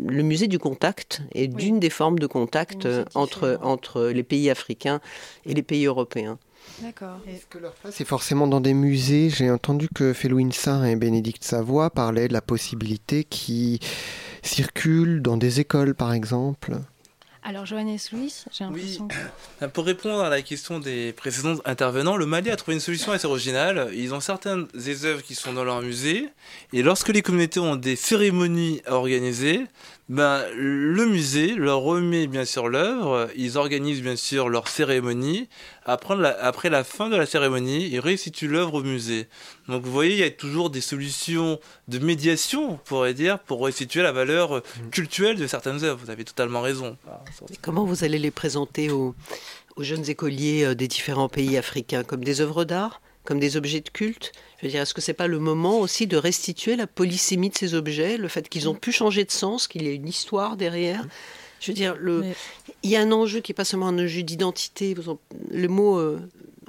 le musée du contact et d'une des formes de contact euh, entre, entre les pays africains et les pays européens? D'accord. Est-ce que leur place est forcément dans des musées J'ai entendu que Félouine Sarr et Bénédicte Savoie parlaient de la possibilité qui circule dans des écoles, par exemple. Alors, Johannes Louis, j'ai l'impression que... Pour répondre à la question des précédents intervenants, le Mali a trouvé une solution assez originale. Ils ont certaines des œuvres qui sont dans leur musée, et lorsque les communautés ont des cérémonies à organiser, ben, le musée leur remet bien sûr l'œuvre, ils organisent bien sûr leur cérémonie. Après la, après la fin de la cérémonie, ils restituent l'œuvre au musée. Donc vous voyez, il y a toujours des solutions de médiation, on pourrait dire, pour restituer la valeur Mm. culturelle de certaines œuvres. Vous avez totalement raison. Comment vous allez les présenter aux, aux jeunes écoliers euh, des différents pays africains Comme des œuvres d'art Comme des objets de culte Je veux dire, est-ce que c'est pas le moment aussi de restituer la polysémie de ces objets, le fait qu'ils ont pu changer de sens, qu'il y a une histoire derrière Je veux dire, le, il y a un enjeu qui n'est pas seulement un enjeu d'identité. Le mot euh,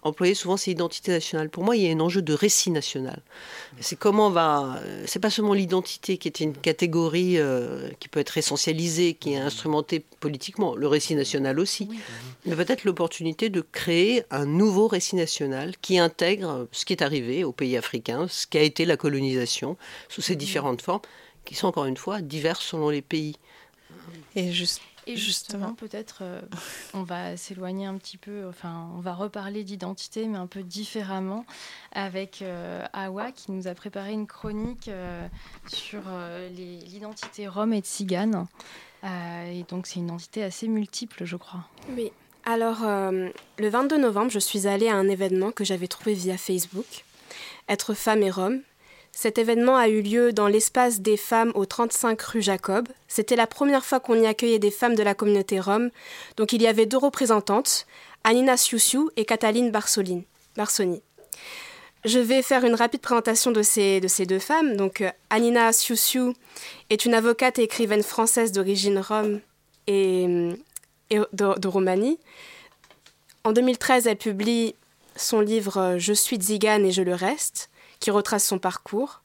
employé souvent, c'est identité nationale. Pour moi, il y a un enjeu de récit national. C'est comment on va. euh, C'est pas seulement l'identité qui est une catégorie euh, qui peut être essentialisée, qui est instrumentée politiquement. Le récit national aussi. Mais peut-être l'opportunité de créer un nouveau récit national qui intègre ce qui est arrivé aux pays africains, ce qu'a été la colonisation sous ses différentes formes, qui sont encore une fois diverses selon les pays. Et juste. Et justement, peut-être, euh, on va s'éloigner un petit peu, enfin, on va reparler d'identité, mais un peu différemment, avec euh, Awa qui nous a préparé une chronique euh, sur l'identité rome et tzigane. Et donc, c'est une identité assez multiple, je crois. Oui. Alors, le 22 novembre, je suis allée à un événement que j'avais trouvé via Facebook, Être femme et Rome. Cet événement a eu lieu dans l'espace des femmes au 35 rue Jacob. C'était la première fois qu'on y accueillait des femmes de la communauté rome. Donc il y avait deux représentantes, Anina Siusiu et Cataline Barsolin- Barsoni. Je vais faire une rapide présentation de ces, de ces deux femmes. Donc euh, Anina Siusiu est une avocate et écrivaine française d'origine rome et, de, de Roumanie. En 2013, elle publie son livre euh, Je suis Tzigane et je le reste, qui retrace son parcours.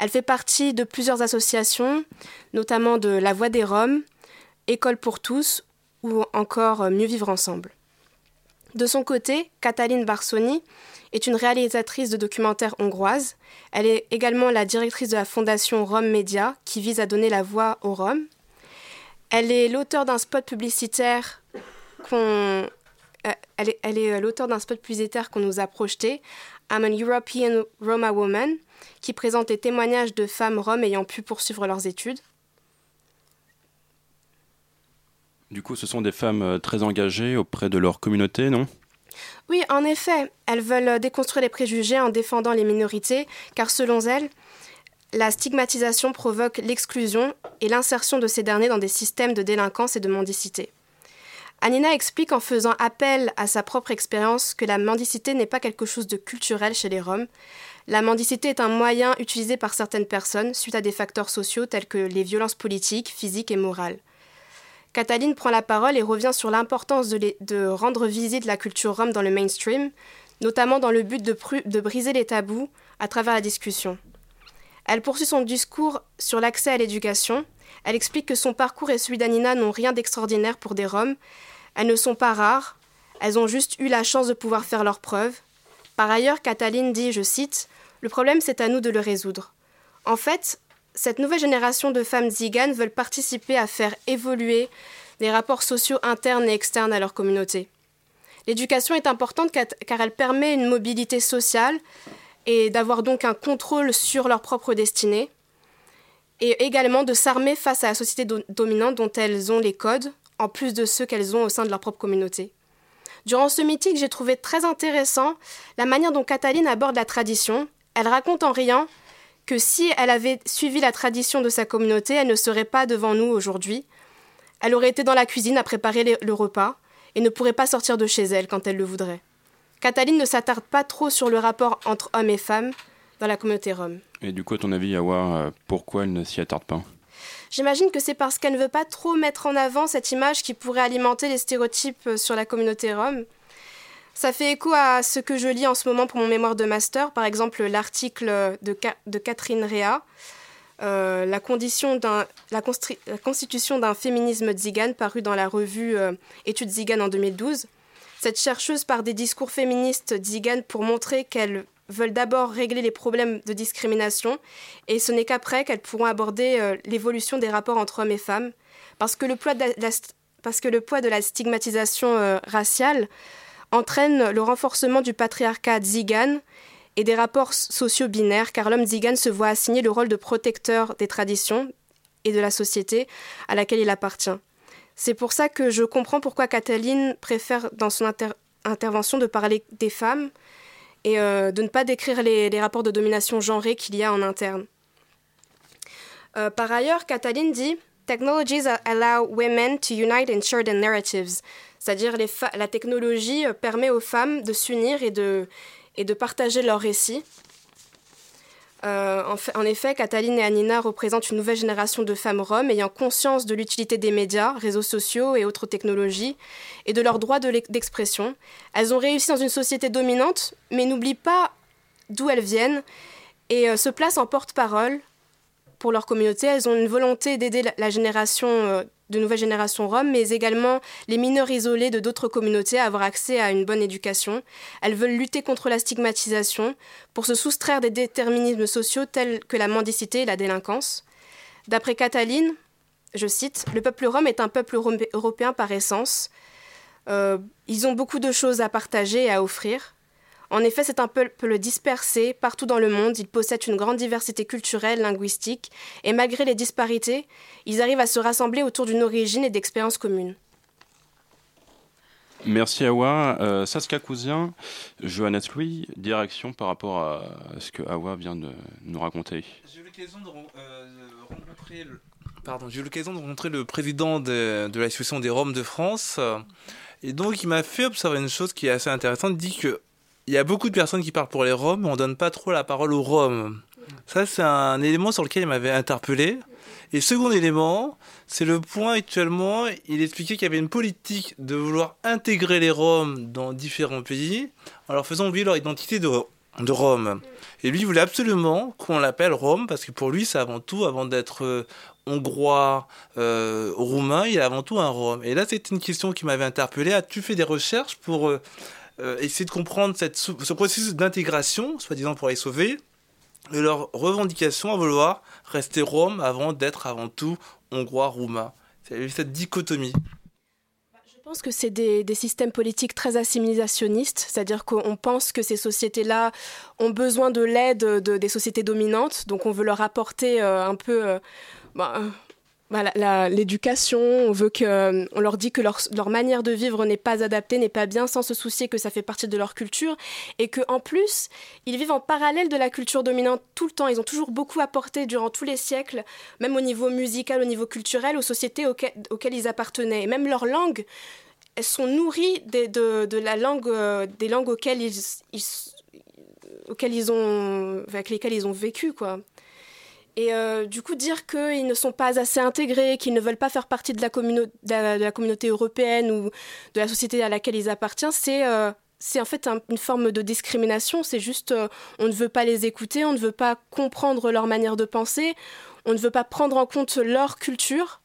Elle fait partie de plusieurs associations, notamment de La Voix des Roms, École pour tous ou encore Mieux vivre ensemble. De son côté, Cataline Barsoni est une réalisatrice de documentaires hongroise. Elle est également la directrice de la fondation Rome Média qui vise à donner la voix aux Roms. Elle est l'auteur d'un spot publicitaire qu'on elle est, elle est, euh, l'auteur d'un spot publicitaire qu'on nous a projeté, I'm an European Roma Woman, qui présente les témoignages de femmes roms ayant pu poursuivre leurs études. Du coup, ce sont des femmes euh, très engagées auprès de leur communauté, non? Oui, en effet, elles veulent euh, déconstruire les préjugés en défendant les minorités, car selon elles, la stigmatisation provoque l'exclusion et l'insertion de ces derniers dans des systèmes de délinquance et de mendicité. Anina explique en faisant appel à sa propre expérience que la mendicité n'est pas quelque chose de culturel chez les Roms. La mendicité est un moyen utilisé par certaines personnes suite à des facteurs sociaux tels que les violences politiques, physiques et morales. Cataline prend la parole et revient sur l'importance de, rendre visible la culture rome dans le mainstream, notamment dans le but de, de briser les tabous à travers la discussion. Elle poursuit son discours sur l'accès à l'éducation. Elle explique que son parcours et celui d'Anina n'ont rien d'extraordinaire pour des Roms. Elles ne sont pas rares, elles ont juste eu la chance de pouvoir faire leurs preuves. Par ailleurs, Cataline dit, je cite, Le problème, c'est à nous de le résoudre. En fait, cette nouvelle génération de femmes ziganes veulent participer à faire évoluer les rapports sociaux internes et externes à leur communauté. L'éducation est importante car elle permet une mobilité sociale et d'avoir donc un contrôle sur leur propre destinée, et également de s'armer face à la société do- dominante dont elles ont les codes, en plus de ceux qu'elles ont au sein de leur propre communauté. Durant ce meeting, j'ai trouvé très intéressant la manière dont Cataline aborde la tradition. Elle raconte en riant que si elle avait suivi la tradition de sa communauté, elle ne serait pas devant nous aujourd'hui. Elle aurait été dans la cuisine à préparer le repas et ne pourrait pas sortir de chez elle quand elle le voudrait. Cataline ne s'attarde pas trop sur le rapport entre hommes et femmes dans la communauté rome. Et du coup, à ton avis, Yawa, euh, pourquoi elle ne s'y attarde pas? J'imagine que c'est parce qu'elle ne veut pas trop mettre en avant cette image qui pourrait alimenter les stéréotypes euh, sur la communauté rome. Ça fait écho à ce que je lis en ce moment pour mon mémoire de master, par exemple l'article de, Ca- de Catherine Réa, euh, la, constitution d'un féminisme tzigane paru dans la revue euh, Études Zigane en 2012. Cette chercheuse par des discours féministes Zigan pour montrer qu'elles veulent d'abord régler les problèmes de discrimination et ce n'est qu'après qu'elles pourront aborder euh, l'évolution des rapports entre hommes et femmes. Parce que le poids de la, parce que le poids de la stigmatisation euh, raciale entraîne le renforcement du patriarcat Zigan et des rapports sociaux binaires, car l'homme Zigan se voit assigner le rôle de protecteur des traditions et de la société à laquelle il appartient. C'est pour ça que je comprends pourquoi Cataline préfère dans son intervention de parler des femmes et euh, de ne pas décrire les, rapports de domination genrée qu'il y a en interne. Euh, par ailleurs, Cataline dit Technologies allow women to unite and share their narratives. C'est-à-dire la technologie permet aux femmes de s'unir et de, et de partager leurs récits. Euh, en, effet, Cataline et Anina représentent une nouvelle génération de femmes roms ayant conscience de l'utilité des médias, réseaux sociaux et autres technologies, et de leur droit d'expression. elles ont réussi dans une société dominante, mais n'oublient pas d'où elles viennent et euh, se placent en porte-parole pour leur communauté. Elles ont une volonté d'aider la, génération, euh, de nouvelles générations roms, mais également les mineurs isolés de d'autres communautés à avoir accès à une bonne éducation. Elles veulent lutter contre la stigmatisation pour se soustraire des déterminismes sociaux tels que la mendicité et la délinquance. D'après Cataline, je cite, Le peuple rom est un peuple européen par essence. Euh, ils ont beaucoup de choses à partager et à offrir. En effet, c'est un peuple dispersé partout dans le monde. Il possède une grande diversité culturelle, linguistique, et malgré les disparités, ils arrivent à se rassembler autour d'une origine et d'expériences communes. Merci Awa. Euh, Saskia Cousien, Johannes Louis, direction par rapport à ce que Awa vient de nous raconter. J'ai eu l'occasion de, euh, rencontrer le... Pardon, j'ai eu l'occasion de rencontrer le président de, de l'association des Roms de France. Et donc, il m'a fait observer une chose qui est assez intéressante. Il dit que il y a beaucoup de personnes qui parlent pour les Roms, mais on donne pas trop la parole aux Roms. Ça, c'est un élément sur lequel il m'avait interpellé. Et second élément, c'est le point actuellement, il expliquait qu'il y avait une politique de vouloir intégrer les Roms dans différents pays en leur faisant oublier leur identité de, de Rome. Et lui, il voulait absolument qu'on l'appelle Rome, parce que pour lui, c'est avant tout, avant d'être euh, hongrois, euh, roumain, il est avant tout un Rome. Et là, c'était une question qui m'avait interpellé. As-tu fait des recherches pour... Euh, euh, essayer de comprendre ce processus d'intégration, soi-disant pour les sauver, et leur revendication à vouloir rester Rome avant d'être avant tout hongrois, roumain. C'est cette dichotomie. Je pense que c'est des, systèmes politiques très assimilationnistes, c'est-à-dire qu'on pense que ces sociétés-là ont besoin de l'aide de, des sociétés dominantes, donc on veut leur apporter euh, un peu euh, bah, bah, l'éducation, on veut que, on leur dit que leur, leur manière de vivre n'est pas adaptée, n'est pas bien, sans se soucier que ça fait partie de leur culture, et que en plus, ils vivent en parallèle de la culture dominante tout le temps. Ils ont toujours beaucoup apporté durant tous les siècles, même au niveau musical, au niveau culturel, aux sociétés auxquelles, ils appartenaient. Et même leurs langues, elles sont nourries de, la langue, euh, des langues auxquelles ils, ils ils ont, avec lesquelles ils ont vécu, quoi. Et euh, du coup, dire qu'ils ne sont pas assez intégrés, qu'ils ne veulent pas faire partie de la, communauté européenne ou de la société à laquelle ils appartiennent, c'est euh, en fait une forme de discrimination. C'est juste, euh, on ne veut pas les écouter, on ne veut pas comprendre leur manière de penser, on ne veut pas prendre en compte leur culture.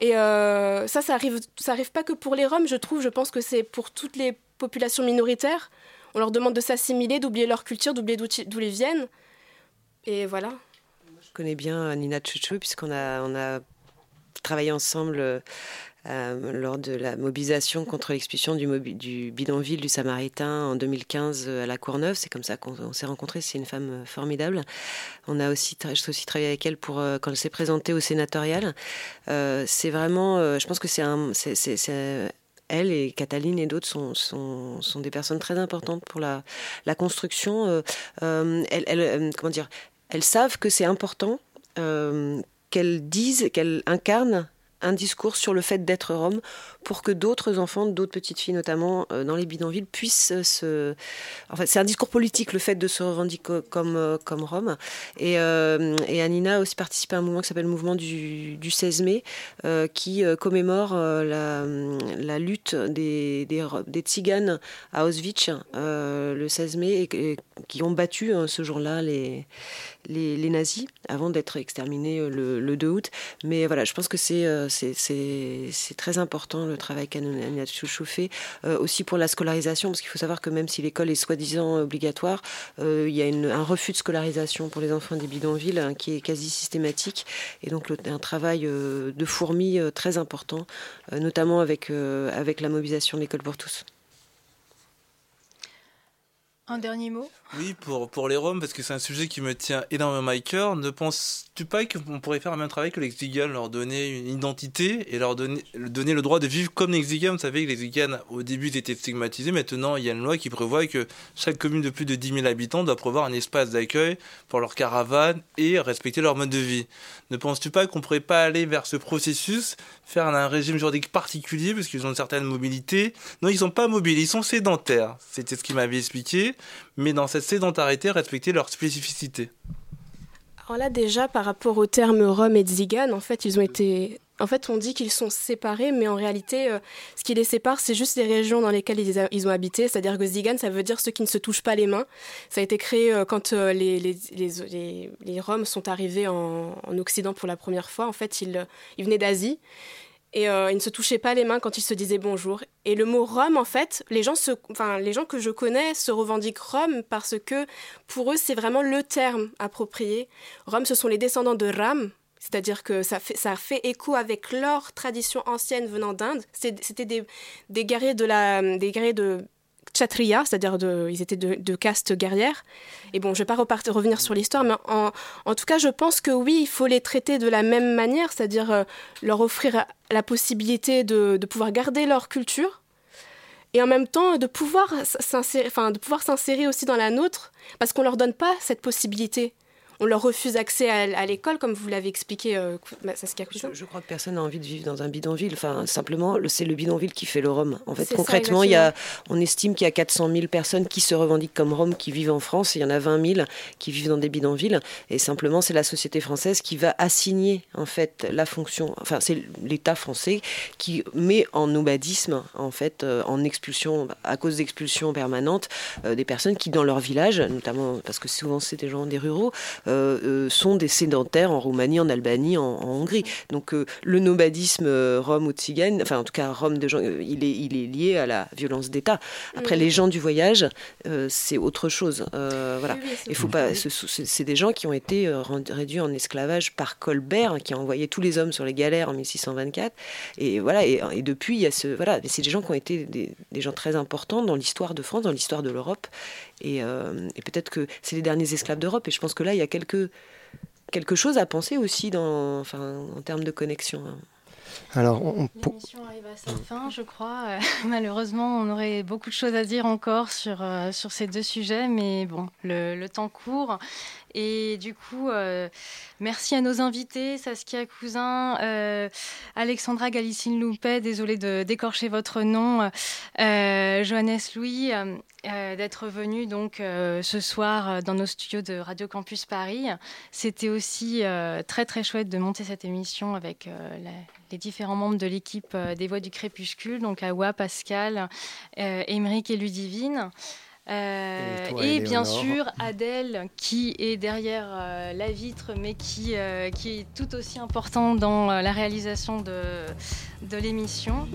Et ça, ça arrive, ça arrive pas que pour les Roms, je trouve. Je pense que c'est pour toutes les populations minoritaires. On leur demande de s'assimiler, d'oublier leur culture, d'oublier d'où ils viennent. Et voilà. Je connais bien Nina Tchouchou puisqu'on a, travaillé ensemble euh, lors de la mobilisation contre l'expulsion du, bidonville du Samaritain en 2015 à la Courneuve. C'est comme ça qu'on s'est rencontrés. C'est une femme formidable. On a aussi, aussi travaillé avec elle pour euh, quand elle s'est présentée au sénatorial. Euh, c'est vraiment, je pense que c'est un, elle et Cataline et d'autres sont, des personnes très importantes pour la, construction. elle, comment dire elles savent que c'est important euh, qu'elles disent, qu'elles incarnent un discours sur le fait d'être Rome pour que d'autres enfants, d'autres petites filles notamment euh, dans les bidonvilles, puissent se. En fait, c'est un discours politique le fait de se revendiquer comme, euh, comme Rome. Et, euh, Anina a aussi participé à un mouvement qui s'appelle le mouvement du, du 16 mai, qui commémore la, lutte des, des, des, tziganes à Auschwitz le 16 mai et, qui ont battu hein, ce jour-là les, les, nazis avant d'être exterminés le, 2 août. Mais voilà, je pense que c'est c'est très important le travail Chouchou fait, aussi pour la scolarisation, parce qu'il faut savoir que même si l'école est soi-disant obligatoire, il y a un refus de scolarisation pour les enfants des bidonvilles hein, qui est quasi systématique, et donc un travail de fourmi très important, notamment avec la mobilisation de l'école pour tous. Un dernier mot? Oui, pour, pour les Roms, parce que c'est un sujet qui me tient énormément à cœur. Ne penses-tu pas qu'on pourrait faire le même travail que les Xiganes, leur donner une identité et leur donner, donner le droit de vivre comme les Xiganes Vous savez que les Xiganes, au début, étaient stigmatisés. Maintenant, il y a une loi qui prévoit que chaque commune de plus de 10 000 habitants doit prévoir un espace d'accueil pour leur caravane et respecter leur mode de vie. Ne penses-tu pas qu'on pourrait pas aller vers ce processus, faire un régime juridique particulier, parce qu'ils ont une certaine mobilité? Non, ils sont pas mobiles, ils sont sédentaires. C'était ce qu'il m'avait expliqué mais dans cette sédentarité, respecter leur spécificité. Alors là, déjà, par rapport au terme Rome et Zigan, en fait, ils ont été. En fait, on dit qu'ils sont séparés, mais en réalité, euh, ce qui les sépare, c'est juste les régions dans lesquelles ils, ont habité. C'est-à-dire que Zigan, ça veut dire ceux qui ne se touchent pas les mains. Ça a été créé euh, quand euh, les, les, les, les, Roms sont arrivés en, en, Occident pour la première fois. En fait, ils, ils venaient d'Asie. Et euh, ils ne se touchaient pas les mains quand ils se disaient bonjour. Et le mot Rome, en fait, les gens, se, enfin, les gens que je connais se revendiquent Rome parce que pour eux, c'est vraiment le terme approprié. Rome, ce sont les descendants de Ram, c'est-à-dire que ça fait, ça fait écho avec leur tradition ancienne venant d'Inde. C'était des, des, de la, des guerriers de C'est-à-dire de, ils étaient de, de, caste guerrière. Et bon, je ne vais pas revenir sur l'histoire, mais en, tout cas, je pense que oui, il faut les traiter de la même manière, c'est-à-dire euh, leur offrir la possibilité de, de, pouvoir garder leur culture et en même temps de pouvoir s'insérer, enfin, aussi dans la nôtre, parce qu'on leur donne pas cette possibilité on leur refuse accès à, l'école, comme vous l'avez expliqué, euh, Saskia je, je, crois que personne n'a envie de vivre dans un bidonville. Enfin, simplement, c'est le bidonville qui fait le Rome. En fait, concrètement, il y a, on estime qu'il y a 400 000 personnes qui se revendiquent comme Rome, qui vivent en France. Et il y en a 20 000 qui vivent dans des bidonvilles. Et simplement, c'est la société française qui va assigner, en fait, la fonction. Enfin, c'est l'État français qui met en nomadisme, en fait, euh, en expulsion, à cause d'expulsions permanentes, euh, des personnes qui, dans leur village, notamment parce que souvent c'est des gens des ruraux, sont des sédentaires en Roumanie, en Albanie, en, Hongrie. Donc euh, le nomadisme rome ou tzigane, enfin en tout cas rome de gens, il, est, il est lié à la violence d'État. Après les gens du voyage, c'est autre chose. voilà. Il faut pas. C'est des gens qui ont été réduits en esclavage par Colbert, qui a envoyé tous les hommes sur les galères en 1624. Et voilà. Et, depuis, il y a ce voilà. C'est des gens qui ont été des, des gens très importants dans l'histoire de France, dans l'histoire de l'Europe. Euh, et, peut-être que c'est les derniers esclaves d'Europe. Et je pense que là, il y a quelque, chose à penser aussi dans, en termes de connexion. Alors, on... L'émission arrive à sa fin, je crois. Euh, malheureusement, on aurait beaucoup de choses à dire encore sur, euh, sur ces deux sujets, mais bon, le, temps court. Et du coup, euh, merci à nos invités, Saskia Cousin, Alexandra Galicine Loupet, désolée de décorcher votre nom, Johannes Louis, d'être venu donc ce soir dans nos studios de Radio Campus Paris. C'était aussi très très chouette de monter cette émission avec les différents membres de l'équipe des Voix du Crépuscule, donc Awa, Pascal, Émeric et Ludivine. Euh, et, bien sûr Adèle qui est derrière euh, la vitre mais qui, euh, qui est tout aussi important dans la réalisation de, de l'émission.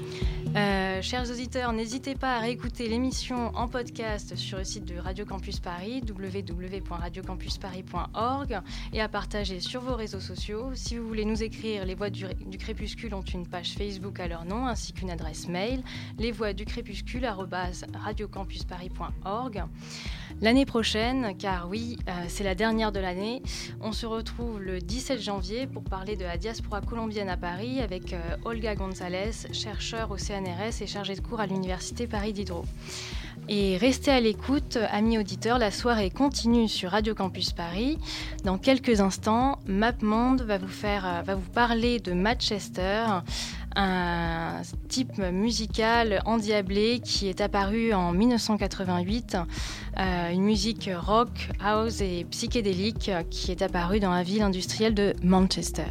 chers auditeurs, n'hésitez pas à réécouter l'émission en podcast sur le site de Radio Campus Paris, www.radiocampusparis.org et à partager sur vos réseaux sociaux. Si vous voulez nous écrire, les voix du, du crépuscule ont une page Facebook à leur nom ainsi qu'une adresse mail, les L'année prochaine, car oui, euh, c'est la dernière de l'année, on se retrouve le 17 janvier pour parler de la diaspora colombienne à Paris avec euh, Olga González, chercheur au CNRS et chargée de cours à l'Université Paris Diderot. Et restez à l'écoute, amis auditeurs, la soirée continue sur Radio Campus Paris. Dans quelques instants, MapMonde va vous, faire, euh, va vous parler de Manchester, un type musical endiablé qui est apparu en 1988, euh, une musique rock, house et psychédélique qui est apparue dans la ville industrielle de Manchester.